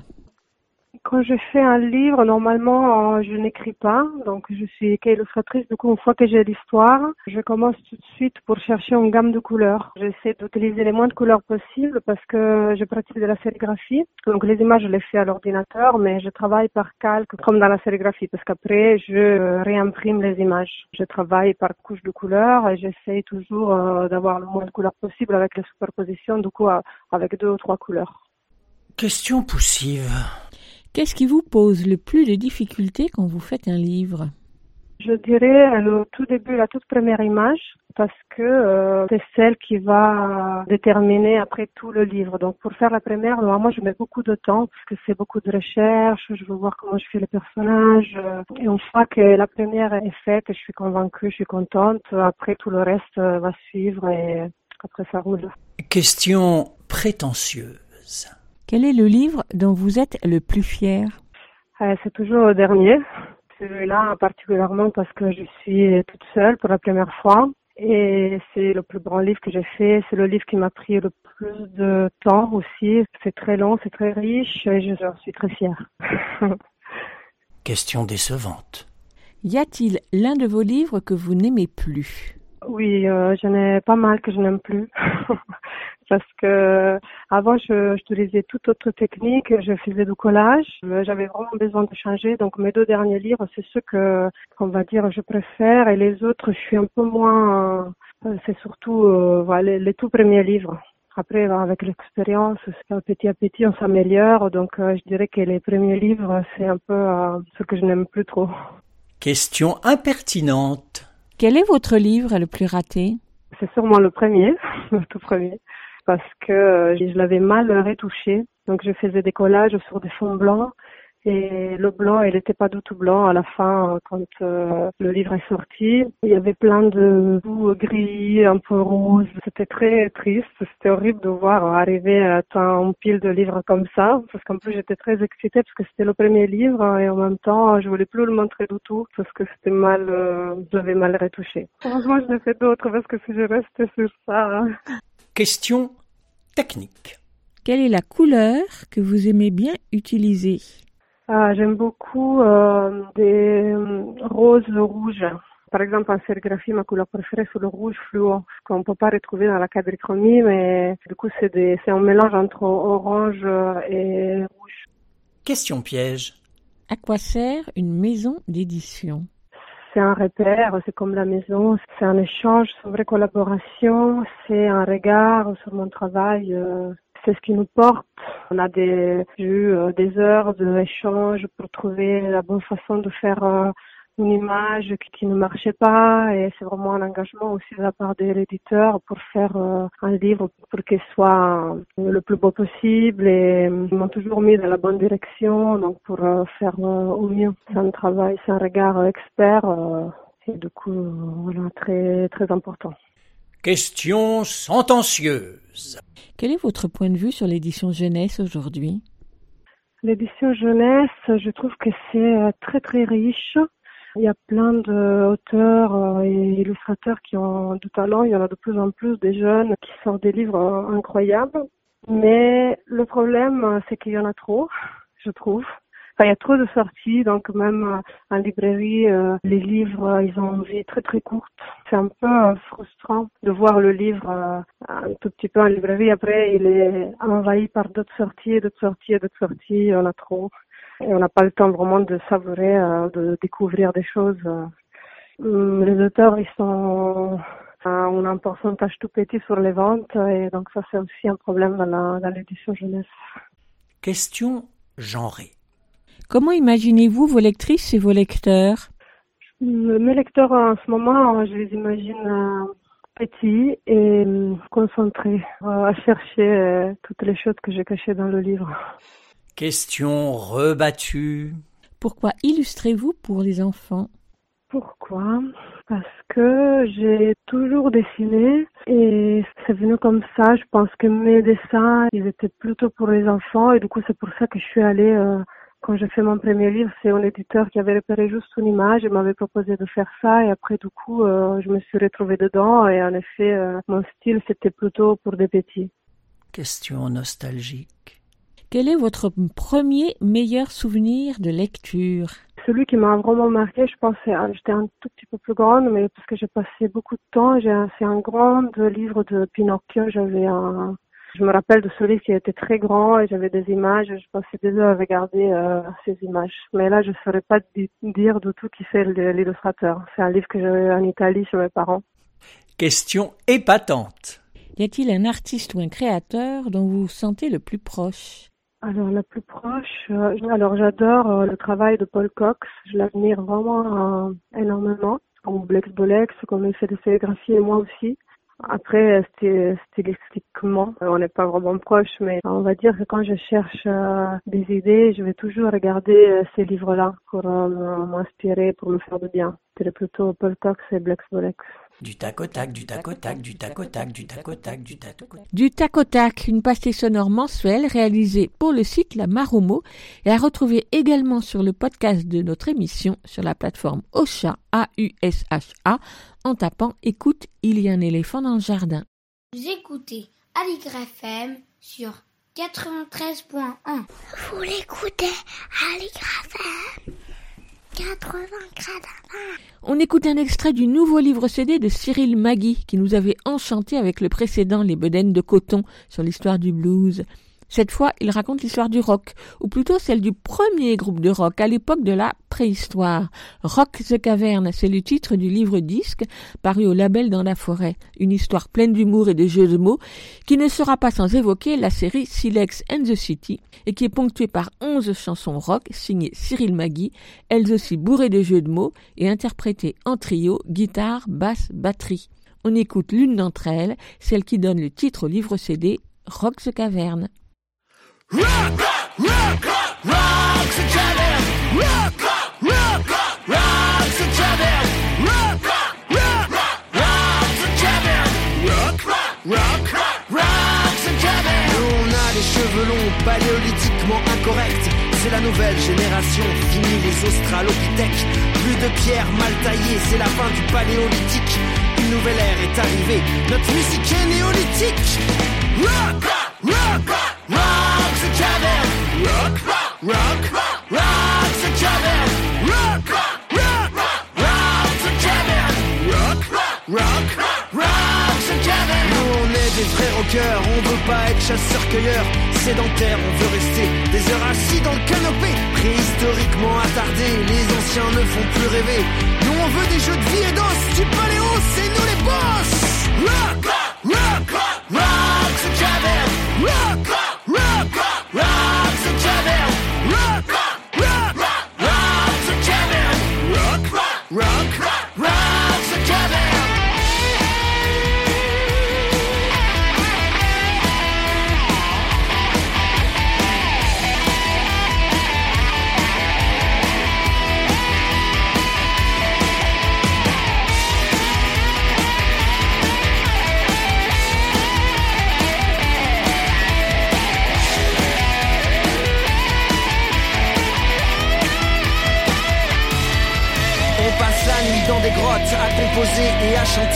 Quand je fais un livre, normalement, euh, je n'écris pas. Donc, je suis qu'illustratrice. Du coup, une fois que j'ai l'histoire, je commence tout de suite pour chercher une gamme de couleurs. J'essaie d'utiliser les moins de couleurs possibles parce que je pratique de la sérigraphie. Donc, les images, je les fais à l'ordinateur, mais je travaille par calque comme dans la sérigraphie parce qu'après, je réimprime les images. Je travaille par couche de couleurs et j'essaie toujours euh, d'avoir le moins de couleurs possible avec les superpositions, du coup, avec deux ou trois couleurs. Question poussive. Qu'est-ce qui vous pose le plus de difficultés quand vous faites un livre Je dirais le tout début, la toute première image, parce que euh, c'est celle qui va déterminer après tout le livre. Donc pour faire la première, moi je mets beaucoup de temps parce que c'est beaucoup de recherche. Je veux voir comment je fais les personnages. euh, Et une fois que la première est faite, je suis convaincue, je suis contente. Après tout le reste euh, va suivre et après ça roule. Question prétentieuse. Quel est le livre dont vous êtes le plus fier? Euh, c'est toujours le dernier. Celui-là particulièrement parce que je suis toute seule pour la première fois. Et c'est le plus grand livre que j'ai fait. C'est le livre qui m'a pris le plus de temps aussi. C'est très long, c'est très riche et je j'en suis très fière. *laughs* Question décevante. Y a-t-il l'un de vos livres que vous n'aimez plus? Oui, euh, j'en ai pas mal que je n'aime plus. *laughs* Parce que avant, je, j'utilisais toute autre technique, je faisais du collage. Euh, J'avais vraiment besoin de changer. Donc mes deux derniers livres, c'est ceux que, qu'on va dire, je préfère. Et les autres, je suis un peu moins. euh, C'est surtout euh, voilà, les, les tout premiers livres. Après, euh, avec l'expérience, petit à petit, on s'améliore. Donc, euh, je dirais que les premiers livres, c'est un peu euh, ce que je n'aime plus trop. Question impertinente. Quel est votre livre le plus raté? C'est sûrement le premier, *laughs* le tout premier, parce que euh, je l'avais mal retouché. Donc je faisais des collages sur des fonds blancs et le blanc, il n'était pas du tout blanc à la fin euh, quand euh, le livre est sorti. Il y avait plein de bouts gris, un peu rose. C'était très triste. C'était horrible de voir arriver à un pile de livres comme ça, parce qu'en plus j'étais très excitée parce que c'était le premier livre hein, et en même temps je voulais plus le montrer du tout parce que c'était mal, euh, je mal retouché. Heureusement je l'ai fait d'autres parce que si je restais sur ça. Question technique. Quelle est la couleur que vous aimez bien utiliser Ah, J'aime beaucoup euh, des euh, roses rouges. Par exemple, en sérigraphie, ma couleur préférée, c'est le rouge fluo, qu'on ne peut pas retrouver dans la quadrichromie, mais du coup, c'est des- c'est un mélange entre orange et rouge. Question piège. À quoi sert une maison d'édition? C'est un repère, c'est comme la maison, c'est un échange, c'est une vraie collaboration, c'est un regard sur mon travail, euh, c'est ce qui nous porte. On a des, eu des heures d'échange pour trouver la bonne façon de faire euh, une image qui, qui ne marchait pas et c'est vraiment un engagement aussi de la part de l'éditeur pour faire euh, un livre pour qu'il soit euh, le plus beau possible et euh, ils m'ont toujours mis dans la bonne direction donc pour euh, faire euh, au mieux. C'est un travail, c'est un regard expert euh, et du coup euh, voilà très très important. Question sentencieuse. Quel est votre point de vue sur l'édition jeunesse aujourd'hui? L'édition jeunesse, je trouve que c'est très très riche. Il y a plein d'auteurs euh, et illustrateurs qui ont du talent. Il y en a de plus en plus des jeunes qui sortent des livres euh, incroyables. Mais le problème, euh, c'est qu'il y en a trop, je trouve. Enfin, il y a trop de sorties, donc même en librairie, les livres, ils ont une vie très très courte. C'est un peu frustrant de voir le livre un tout petit peu en librairie. Après, il est envahi par d'autres sorties, d'autres sorties, d'autres sorties. Il y en a trop. Et on n'a pas le temps vraiment de savourer, euh, de découvrir des choses. euh. Hum, Les auteurs, ils sont à un pourcentage tout petit sur les ventes et donc ça c'est aussi un problème dans la- dans l'édition jeunesse. Question genrée. Comment imaginez-vous vos lectrices et vos lecteurs? Mes lecteurs en ce moment, je les imagine euh, petits et hum, concentrés euh, à chercher euh, toutes les choses que j'ai cachées dans le livre. Question rebattue. Pourquoi illustrez-vous pour les enfants? Pourquoi? Parce que j'ai toujours dessiné et c'est venu comme ça. Je pense que mes dessins, ils étaient plutôt pour les enfants et du coup c'est pour ça que je suis allée, euh, quand j'ai fait mon premier livre, c'est un éditeur qui avait repéré juste une image et m'avait proposé de faire ça et après du coup euh, je me suis retrouvée dedans et en effet euh, mon style c'était plutôt pour des petits. Question nostalgique. Quel est votre premier meilleur souvenir de lecture? Celui qui m'a vraiment marqué, je pense, c'est- j'étais un tout petit peu plus grande, mais parce que j'ai passé beaucoup de temps, j'ai un- c'est un grand livre de Pinocchio. J'avais un, je me rappelle de ce livre qui était très grand et j'avais des images. Je passais des heures à regarder euh, ces images. Mais là, je ne saurais pas di- dire du tout qui c'est l'illustrateur. C'est un livre que j'avais en Italie chez mes parents. Question épatante. Y a-t-il un artiste ou un créateur dont vous vous sentez le plus proche? Alors, la plus proche, euh, alors j'adore euh, le travail de Paul Cox. Je l'admire vraiment euh, énormément. Comme Blex Bolex, comme sérigraphies et moi aussi. Après, sti- stylistiquement, euh, on n'est pas vraiment proche, mais on va dire que quand je cherche euh, des idées, je vais toujours regarder ces livres-là pour m'inspirer, pour me faire du bien. C'est plutôt Paul Cox et Blex Bolex. Du tac au tac, du tac au tac, du tac au tac, du tac au tac, du tac au tac. Du tac au tac, une pastille sonore mensuelle réalisée pour le site La Maromo et à retrouver également sur le podcast de notre émission sur la plateforme Ocha, A-U-S-H-A, en tapant Écoute, il y a un éléphant dans le jardin. Vous écoutez Aligre FM sur 93.1. Vous l'écoutez, Aligre FM. 80 gradins. On écoute un extrait du nouveau livre CD de Cyril Magui qui nous avait enchanté avec le précédent Les Bedaines de coton sur l'histoire du blues. Cette fois, il raconte l'histoire du rock, ou plutôt celle du premier groupe de rock à l'époque de la préhistoire. Rock the Cavern, c'est le titre du livre disque paru au label Dans la forêt. Une histoire pleine d'humour et de jeux de mots qui ne sera pas sans évoquer la série Silex and the City et qui est ponctuée par onze chansons rock signées Cyril Magui, elles aussi bourrées de jeux de mots et interprétées en trio, guitare, basse, batterie. On écoute l'une d'entre elles, celle qui donne le titre au livre CD Rock the Cavern. Paléolithiquement incorrects. C'est la nouvelle génération, fini les australopithèques. Plus de pierres mal taillées, c'est la fin du paléolithique. Une nouvelle ère est arrivée, notre musique est néolithique. Rock, rock, rock, rock the cavern. Rock, rock, rock, rock the cavern. Rock, rock, rock the cavern. Rock, rock, rock the cavern. Nous, on est des vrais rockers, on veut pas être chasseurs-cueilleurs. Sédentaires, on veut rester des heures assis dans le canopé. Préhistoriquement attardés, les anciens ne font plus rêver. Nous, on veut des jeux de vie et d'os, du paléo, c'est nous les boss. Rock, rock, rock the cavern. Rock, rock, rock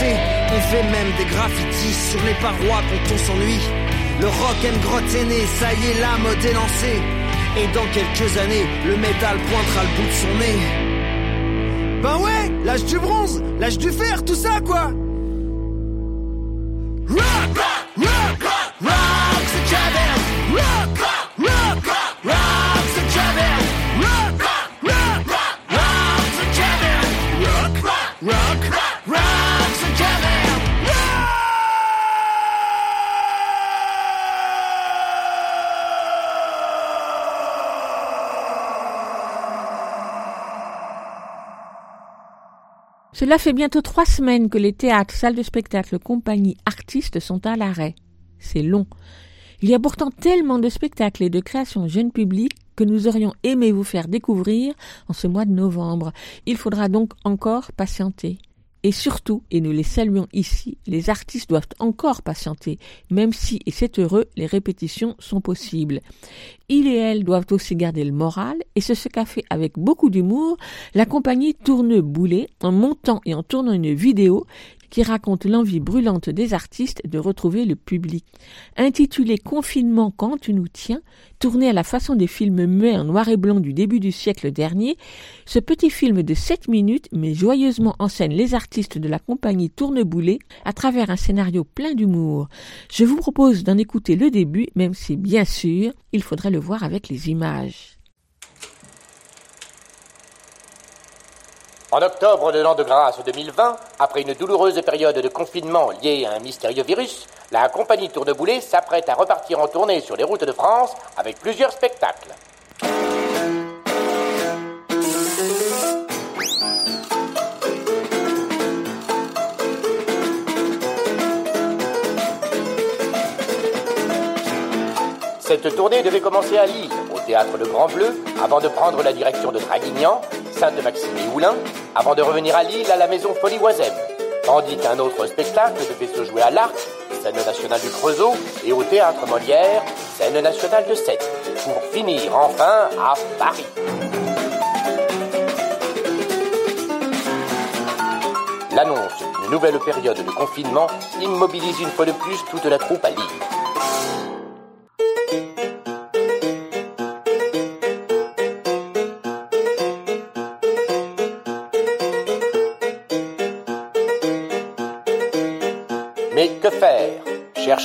On fait même des graffitis sur les parois quand on s'ennuie. Le rock and grotte né, ça y est, la mode est lancée. Et dans quelques années, le métal pointera le bout de son nez. Ben ouais, l'âge du bronze, l'âge du fer, tout ça quoi. Cela fait bientôt trois semaines que les théâtres, salles de spectacle, compagnies, artistes sont à l'arrêt. C'est long. Il y a pourtant tellement de spectacles et de créations jeunes publics que nous aurions aimé vous faire découvrir en ce mois de novembre. Il faudra donc encore patienter. Et surtout, et nous les saluons ici, les artistes doivent encore patienter, même si, et c'est heureux, les répétitions sont possibles. Il et elle doivent aussi garder le moral, et c'est ce qu'a fait avec beaucoup d'humour la compagnie Tourne Boulet en montant et en tournant une vidéo qui raconte l'envie brûlante des artistes de retrouver le public. Intitulé Confinement quand tu nous tiens, tourné à la façon des films muets en noir et blanc du début du siècle dernier, ce petit film de 7 minutes met joyeusement en scène les artistes de la compagnie Tourneboulet à travers un scénario plein d'humour. Je vous propose d'en écouter le début, même si bien sûr, il faudrait le voir avec les images. En octobre de l'an de grâce 2020, après une douloureuse période de confinement liée à un mystérieux virus, la compagnie Tourneboulet s'apprête à repartir en tournée sur les routes de France avec plusieurs spectacles. Cette tournée devait commencer à Lille, au théâtre Le Grand Bleu, avant de prendre la direction de Draguignan, Sainte-Maxime et Oulin, avant de revenir à Lille à la maison Folie-Oisem. Tandis qu'un autre spectacle devait se jouer à l'Arc, scène nationale du Creusot, et au théâtre Molière, scène nationale de Sète, pour finir enfin à Paris. L'annonce d'une nouvelle période de confinement immobilise une fois de plus toute la troupe à Lille.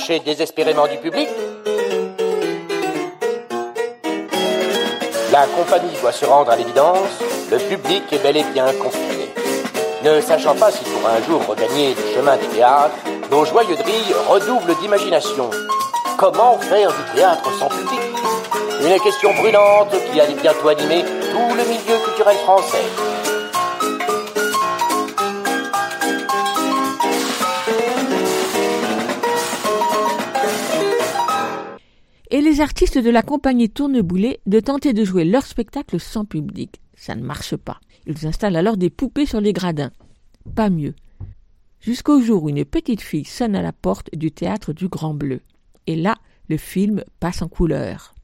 Désespérément du public La compagnie doit se rendre à l'évidence, le public est bel et bien confiné. Ne sachant pas s'il pourra un jour regagner le chemin des théâtres, nos joyeux drilles redoublent d'imagination. Comment faire du théâtre sans public? Une question brûlante qui allait bientôt animer tout le milieu culturel français. Artistes de la compagnie Tourneboulet de tenter de jouer leur spectacle sans public. Ça ne marche pas. Ils installent alors des poupées sur les gradins. Pas mieux. Jusqu'au jour où une petite fille sonne à la porte du théâtre du Grand Bleu. Et là, le film passe en couleur.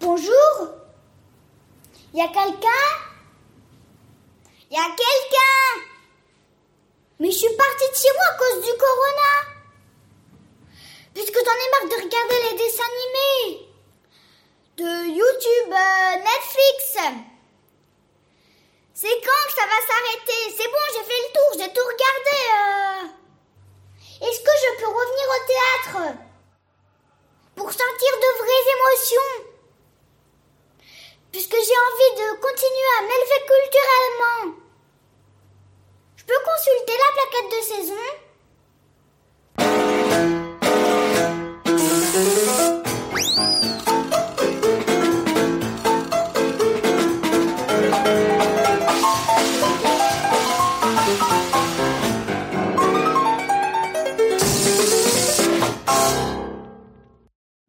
Bonjour Y a quelqu'un? Y a quelqu'un! Mais je suis partie de chez moi à cause du corona! Puisque j'en ai marre de regarder les dessins animés! De YouTube, euh, Netflix! C'est quand que ça va s'arrêter? C'est bon, j'ai fait le tour, j'ai tout regardé euh. Est-ce que je peux revenir au théâtre? Pour sentir de vraies émotions! Puisque j'ai envie de continuer à m'élever culturellement. Consulter la plaquette de saison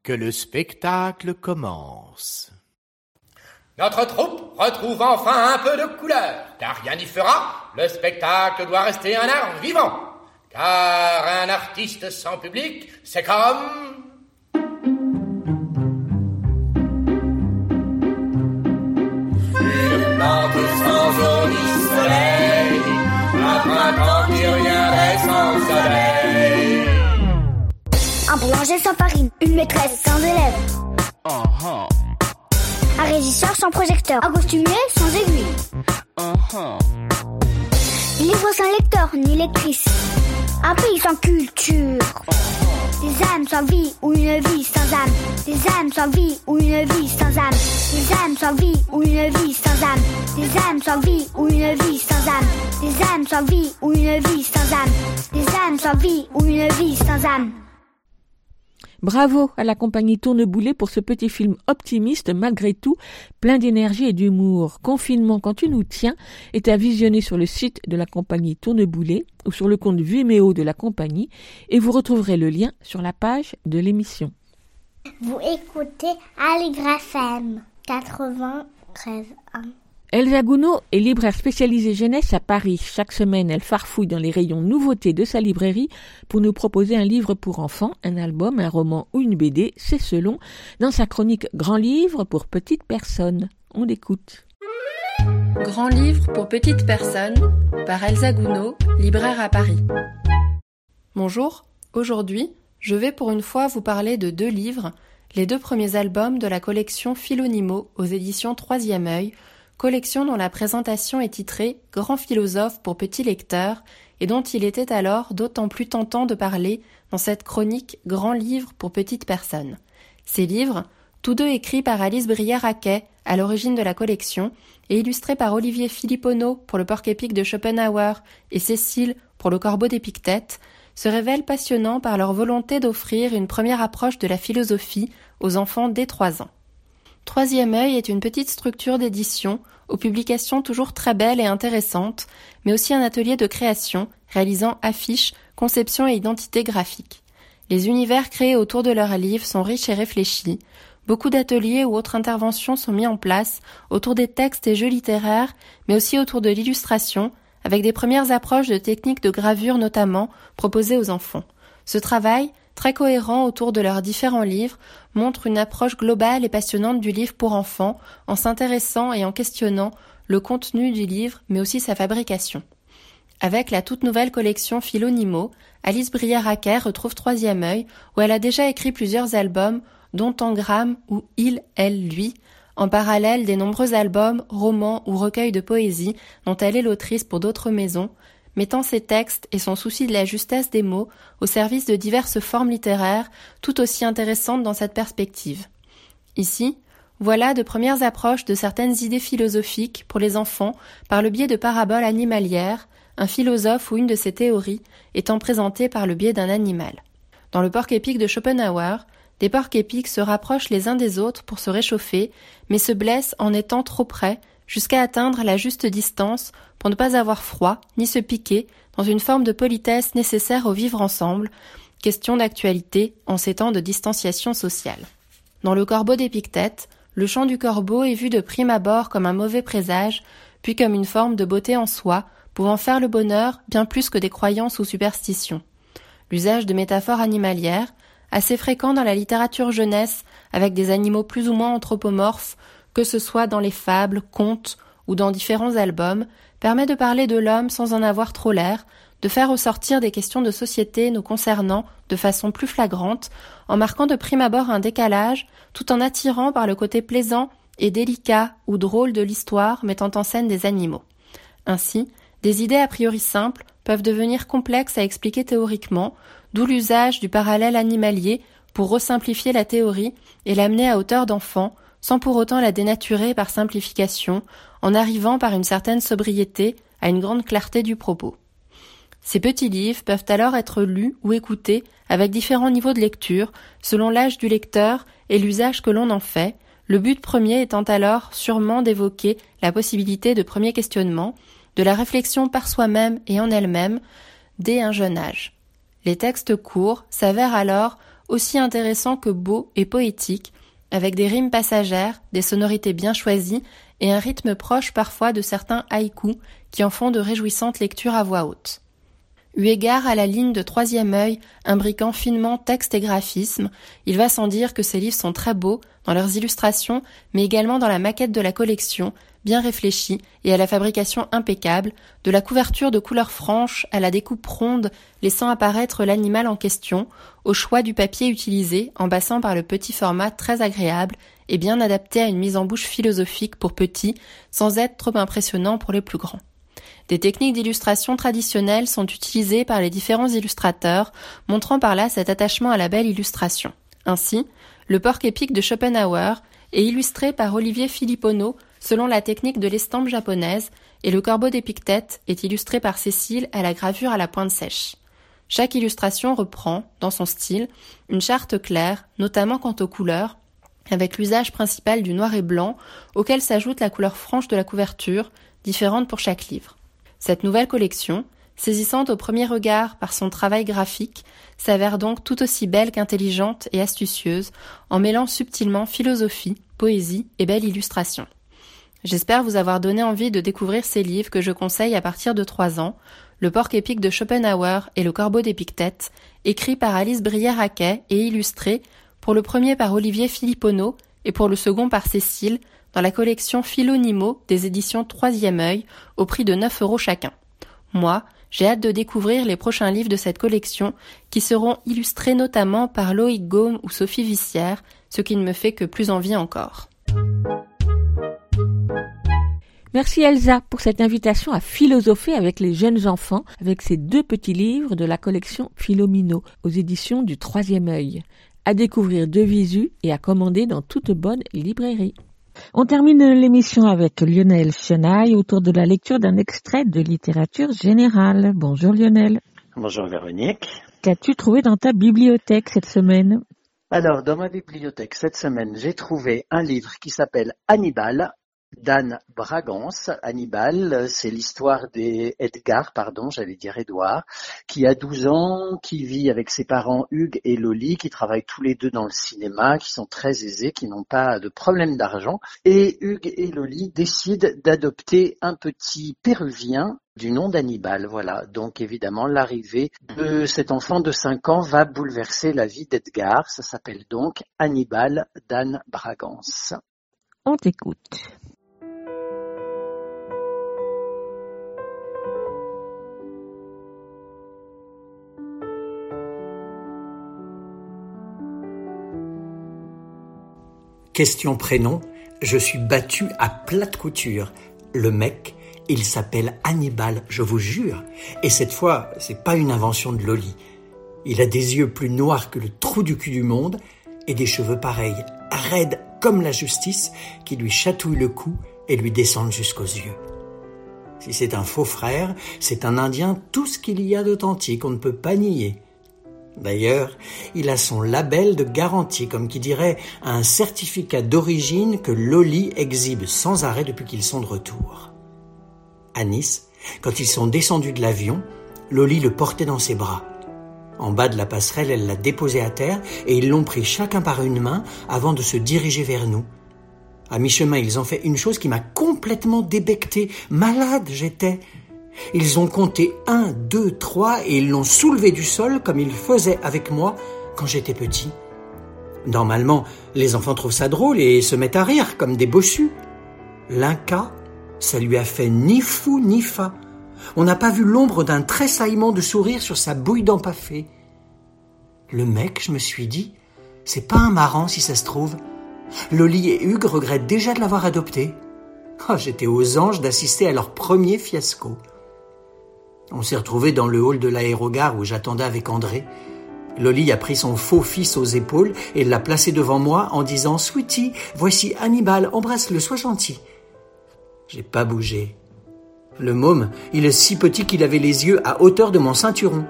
Que le spectacle commence. Notre troupe retrouve enfin un peu de couleur, car rien n'y fera, le spectacle doit rester un art vivant. Car un artiste sans public, c'est comme... Une plante sans eau ni soleil, un printemps qui reviendrait sans soleil. Un boulanger sans farine, une maîtresse sans élève, un régisseur sans projecteur, un costumier sans aiguille, livre sans lecteur ni lectrice, un pays sans culture, des âmes sans vie ou une vie sans âme, des âmes sans vie ou une vie sans âme, des âmes sans vie ou une vie sans âme, des âmes sans vie ou une vie sans âme, des âmes sans vie ou une vie sans âme, des âmes sans vie ou une vie sans âme. Bravo à la compagnie Tourneboulet pour ce petit film optimiste malgré tout, plein d'énergie et d'humour. Confinement quand tu nous tiens est à visionner sur le site de la compagnie Tourneboulet ou sur le compte Vimeo de la compagnie et vous retrouverez le lien sur la page de l'émission. Vous écoutez Allegre FM 93.1. Elsa Gounod est libraire spécialisée jeunesse à Paris. Chaque semaine, elle farfouille dans les rayons nouveautés de sa librairie pour nous proposer un livre pour enfants, un album, un roman ou une BD, c'est selon, dans sa chronique Grand livre pour petites personnes. On l'écoute. Grand livre pour petites personnes par Elsa Gounod, libraire à Paris. Bonjour, aujourd'hui, je vais pour une fois vous parler de deux livres, les deux premiers albums de la collection Philonimo aux éditions Troisième œil, collection dont la présentation est titrée Grand philosophe pour petits lecteurs et dont il était alors d'autant plus tentant de parler dans cette chronique Grand livre pour petites personnes. Ces livres, tous deux écrits par Alice Brière-Raquet à l'origine de la collection et illustrés par Olivier Philipponneau pour le porc épic de Schopenhauer et Cécile pour le corbeau d'Épictète, se révèlent passionnants par leur volonté d'offrir une première approche de la philosophie aux enfants dès trois ans. Troisième œil est une petite structure d'édition, aux publications toujours très belles et intéressantes, mais aussi un atelier de création, réalisant affiches, conception et identité graphique. Les univers créés autour de leurs livres sont riches et réfléchis. Beaucoup d'ateliers ou autres interventions sont mis en place autour des textes et jeux littéraires, mais aussi autour de l'illustration, avec des premières approches de techniques de gravure notamment proposées aux enfants. Ce travail, très cohérent autour de leurs différents livres, montre une approche globale et passionnante du livre pour enfants en s'intéressant et en questionnant le contenu du livre mais aussi sa fabrication. Avec la toute nouvelle collection Philonimo, Alice Brière-Raquet retrouve Troisième œil où elle a déjà écrit plusieurs albums dont Tangram ou Il, Elle, Lui, en parallèle des nombreux albums, romans ou recueils de poésie dont elle est l'autrice pour d'autres maisons, mettant ses textes et son souci de la justesse des mots au service de diverses formes littéraires tout aussi intéressantes dans cette perspective. Ici, voilà de premières approches de certaines idées philosophiques pour les enfants par le biais de paraboles animalières, un philosophe ou une de ses théories étant présentée par le biais d'un animal. Dans le porc épique de Schopenhauer, des porcs épiques se rapprochent les uns des autres pour se réchauffer, mais se blessent en étant trop près, jusqu'à atteindre la juste distance pour ne pas avoir froid, ni se piquer, dans une forme de politesse nécessaire au vivre ensemble, question d'actualité en ces temps de distanciation sociale. Dans le corbeau d'Épictète, le chant du corbeau est vu de prime abord comme un mauvais présage, puis comme une forme de beauté en soi, pouvant faire le bonheur bien plus que des croyances ou superstitions. L'usage de métaphores animalières, assez fréquent dans la littérature jeunesse, avec des animaux plus ou moins anthropomorphes, que ce soit dans les fables, contes ou dans différents albums, permet de parler de l'homme sans en avoir trop l'air, de faire ressortir des questions de société nous concernant de façon plus flagrante, en marquant de prime abord un décalage, tout en attirant par le côté plaisant et délicat ou drôle de l'histoire mettant en scène des animaux. Ainsi, des idées a priori simples peuvent devenir complexes à expliquer théoriquement, d'où l'usage du parallèle animalier pour resimplifier la théorie et l'amener à hauteur d'enfant, sans pour autant la dénaturer par simplification, en arrivant par une certaine sobriété à une grande clarté du propos. Ces petits livres peuvent alors être lus ou écoutés avec différents niveaux de lecture, selon l'âge du lecteur et l'usage que l'on en fait, le but premier étant alors sûrement d'évoquer la possibilité de premier questionnement, de la réflexion par soi-même et en elle-même, dès un jeune âge. Les textes courts s'avèrent alors aussi intéressants que beaux et poétiques, avec des rimes passagères, des sonorités bien choisies et un rythme proche parfois de certains haïkus qui en font de réjouissantes lectures à voix haute. Eu égard à la ligne de troisième œil, imbriquant finement texte et graphisme, il va sans dire que ces livres sont très beaux dans leurs illustrations, mais également dans la maquette de la collection, bien réfléchie et à la fabrication impeccable, de la couverture de couleurs franches à la découpe ronde laissant apparaître l'animal en question, au choix du papier utilisé en passant par le petit format très agréable et bien adapté à une mise en bouche philosophique pour petits, sans être trop impressionnant pour les plus grands. Des techniques d'illustration traditionnelles sont utilisées par les différents illustrateurs, montrant par là cet attachement à la belle illustration. Ainsi, le porc épique de Schopenhauer est illustré par Olivier Filippono selon la technique de l'estampe japonaise et le corbeau d'Épictète est illustré par Cécile à la gravure à la pointe sèche. Chaque illustration reprend, dans son style, une charte claire, notamment quant aux couleurs, avec l'usage principal du noir et blanc, auquel s'ajoute la couleur franche de la couverture, différente pour chaque livre. Cette nouvelle collection, saisissante au premier regard par son travail graphique, s'avère donc tout aussi belle qu'intelligente et astucieuse, en mêlant subtilement philosophie, poésie et belle illustration. J'espère vous avoir donné envie de découvrir ces livres que je conseille à partir de trois ans, Le porc épique de Schopenhauer et Le corbeau d'Épictète, écrit par Alice Brière-Haquet et illustré, pour le premier par Olivier Filippono et pour le second par Cécile, dans la collection Philonimo des éditions Troisième œil, au prix de 9 euros chacun. Moi, j'ai hâte de découvrir les prochains livres de cette collection, qui seront illustrés notamment par Loïc Gaume ou Sophie Vissière, ce qui ne me fait que plus envie encore. Merci Elsa pour cette invitation à philosopher avec les jeunes enfants avec ces deux petits livres de la collection Philomino aux éditions du Troisième œil, à découvrir de visu et à commander dans toute bonne librairie. On termine l'émission avec Lionel Chenaille autour de la lecture d'un extrait de littérature générale. Bonjour Lionel. Bonjour Véronique. Qu'as-tu trouvé dans ta bibliothèque cette semaine? Alors, dans ma bibliothèque cette semaine, j'ai trouvé un livre qui s'appelle Hannibal d'Anne Bragance. Hannibal, c'est l'histoire d'Edgar, pardon, j'allais dire Edouard, qui a 12 ans, qui vit avec ses parents Hugues et Loli, qui travaillent tous les deux dans le cinéma, qui sont très aisés, qui n'ont pas de problème d'argent. Et Hugues et Loli décident d'adopter un petit péruvien du nom d'Hannibal, voilà. Donc évidemment, l'arrivée de cet enfant de 5 ans va bouleverser la vie d'Edgar. Ça s'appelle donc Hannibal d'Anne Bragance. On t'écoute. Question prénom, je suis battu à plate couture. Le mec, il s'appelle Hannibal, je vous jure. Et cette fois, c'est pas une invention de Loli. Il a des yeux plus noirs que le trou du cul du monde et des cheveux pareils, raides comme la justice, qui lui chatouillent le cou et lui descendent jusqu'aux yeux. Si c'est un faux frère, c'est un Indien tout ce qu'il y a d'authentique, on ne peut pas nier. D'ailleurs, il a son label de garantie, comme qui dirait un certificat d'origine que Loli exhibe sans arrêt depuis qu'ils sont de retour. À Nice, quand ils sont descendus de l'avion, Loli le portait dans ses bras. En bas de la passerelle, elle l'a déposé à terre et ils l'ont pris chacun par une main avant de se diriger vers nous. À mi-chemin, ils ont fait une chose qui m'a complètement débecté. Malade j'étais. Ils ont compté un, deux, trois et ils l'ont soulevé du sol comme ils faisaient avec moi quand j'étais petit. Normalement, les enfants trouvent ça drôle et se mettent à rire comme des bossus. L'Inca, ça lui a fait ni fou ni fa. On n'a pas vu l'ombre d'un tressaillement de sourire sur sa bouille d'empaffé. Le mec, je me suis dit, c'est pas un marrant si ça se trouve. Loli et Hugues regrettent déjà de l'avoir adopté. Oh, J'étais aux anges d'assister à leur premier fiasco. On s'est retrouvés dans le hall de l'aérogare où j'attendais avec André. Loli a pris son faux fils aux épaules et l'a placé devant moi en disant Sweetie, voici Hannibal, embrasse-le, sois gentil. J'ai pas bougé. Le môme, il est si petit qu'il avait les yeux à hauteur de mon ceinturon.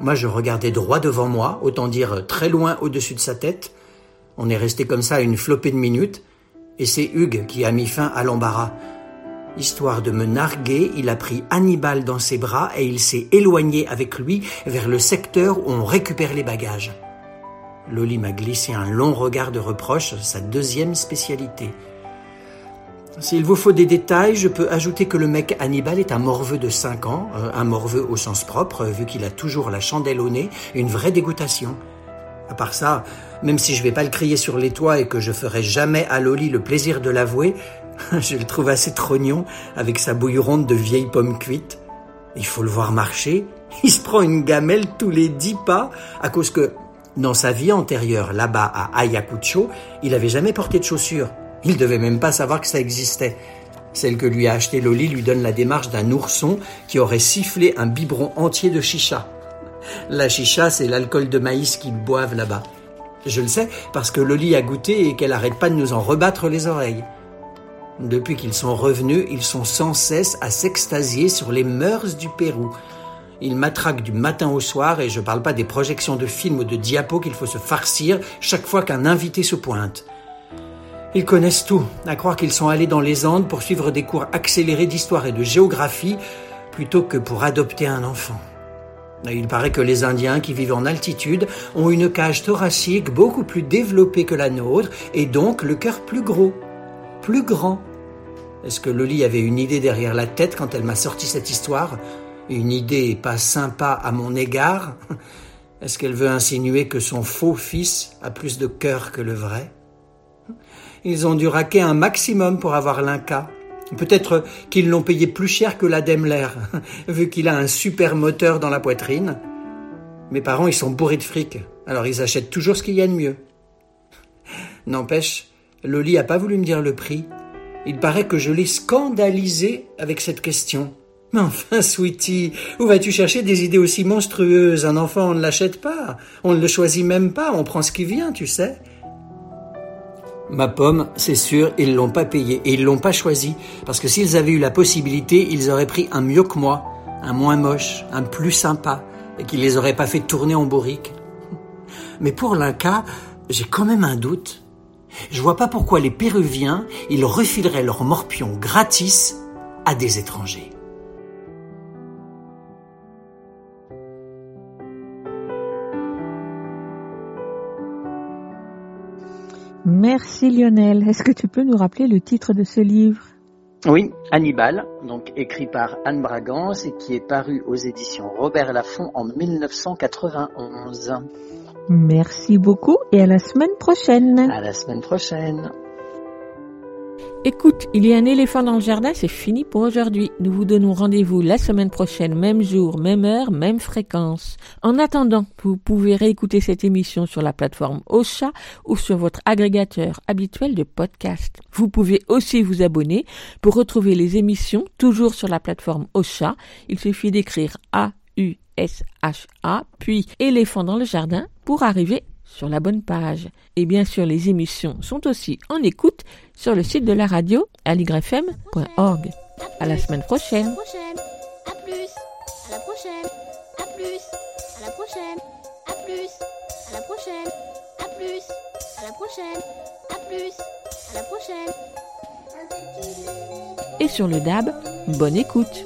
Moi, je regardais droit devant moi, autant dire très loin au-dessus de sa tête. On est resté comme ça une flopée de minutes, et c'est Hugues qui a mis fin à l'embarras. Histoire de me narguer, il a pris Hannibal dans ses bras et il s'est éloigné avec lui vers le secteur où on récupère les bagages. Loli m'a glissé un long regard de reproche, sa deuxième spécialité. S'il vous faut des détails, je peux ajouter que le mec Hannibal est un morveux de 5 ans, euh, un morveux au sens propre, vu qu'il a toujours la chandelle au nez, une vraie dégoûtation. À part ça, même si je vais pas le crier sur les toits et que je ferai jamais à Loli le plaisir de l'avouer, *laughs* je le trouve assez trognon avec sa bouille ronde de vieilles pommes cuites. Il faut le voir marcher. *laughs* Il se prend une gamelle tous les dix pas à cause que, dans sa vie antérieure, là-bas à Ayacucho, il avait jamais porté de chaussures. Il devait même pas savoir que ça existait. Celle que lui a acheté Loli lui donne la démarche d'un ourson qui aurait sifflé un biberon entier de chicha. La chicha, c'est l'alcool de maïs qu'ils boivent là-bas. Je le sais parce que Loli a goûté et qu'elle arrête pas de nous en rebattre les oreilles. Depuis qu'ils sont revenus, ils sont sans cesse à s'extasier sur les mœurs du Pérou. Ils matraquent du matin au soir et je parle pas des projections de films ou de diapos qu'il faut se farcir chaque fois qu'un invité se pointe. Ils connaissent tout, à croire qu'ils sont allés dans les Andes pour suivre des cours accélérés d'histoire et de géographie plutôt que pour adopter un enfant. Il paraît que les Indiens qui vivent en altitude ont une cage thoracique beaucoup plus développée que la nôtre et donc le cœur plus gros, plus grand. Est-ce que Loli avait une idée derrière la tête quand elle m'a sorti cette histoire? Une idée pas sympa à mon égard? Est-ce qu'elle veut insinuer que son faux fils a plus de cœur que le vrai? Ils ont dû raquer un maximum pour avoir l'Inca. Peut-être qu'ils l'ont payé plus cher que la Daimler, *laughs* vu qu'il a un super moteur dans la poitrine. Mes parents, ils sont bourrés de fric, alors ils achètent toujours ce qu'il y a de mieux. N'empêche, Loli a pas voulu me dire le prix. Il paraît que je l'ai scandalisé avec cette question. Mais enfin, Sweetie, où vas-tu chercher des idées aussi monstrueuses? Un enfant, on ne l'achète pas. On ne le choisit même pas. On prend ce qui vient, tu sais. Ma pomme, c'est sûr, ils l'ont pas payé et ils l'ont pas choisi. Parce que s'ils avaient eu la possibilité, ils auraient pris un mieux que moi, un moins moche, un plus sympa, et qui les aurait pas fait tourner en bourrique. Mais pour l'Inca, j'ai quand même un doute. Je vois pas pourquoi les Péruviens, ils refileraient leurs morpions gratis à des étrangers. Merci Lionel. Est-ce que tu peux nous rappeler le titre de ce livre? Oui, Hannibal, donc écrit par Anne Bragance et qui est paru aux éditions Robert Laffont en 1991. Merci beaucoup et à la semaine prochaine. À la semaine prochaine. Écoute, il y a un éléphant dans le jardin, c'est fini pour aujourd'hui. Nous vous donnons rendez-vous la semaine prochaine, même jour, même heure, même fréquence. En attendant, vous pouvez réécouter cette émission sur la plateforme Ocha ou sur votre agrégateur habituel de podcast. Vous pouvez aussi vous abonner pour retrouver les émissions toujours sur la plateforme Ocha. Il suffit d'écrire A U S H A puis éléphant dans le jardin pour arriver sur la bonne page. Et bien sûr, les émissions sont aussi en écoute sur le site de la radio aligrefm.org. À la semaine prochaine. prochaine. À plus. À la prochaine. À plus. À la prochaine. À plus. À la prochaine. À plus. À la prochaine. À plus. À la prochaine. Et sur le DAB, bonne écoute.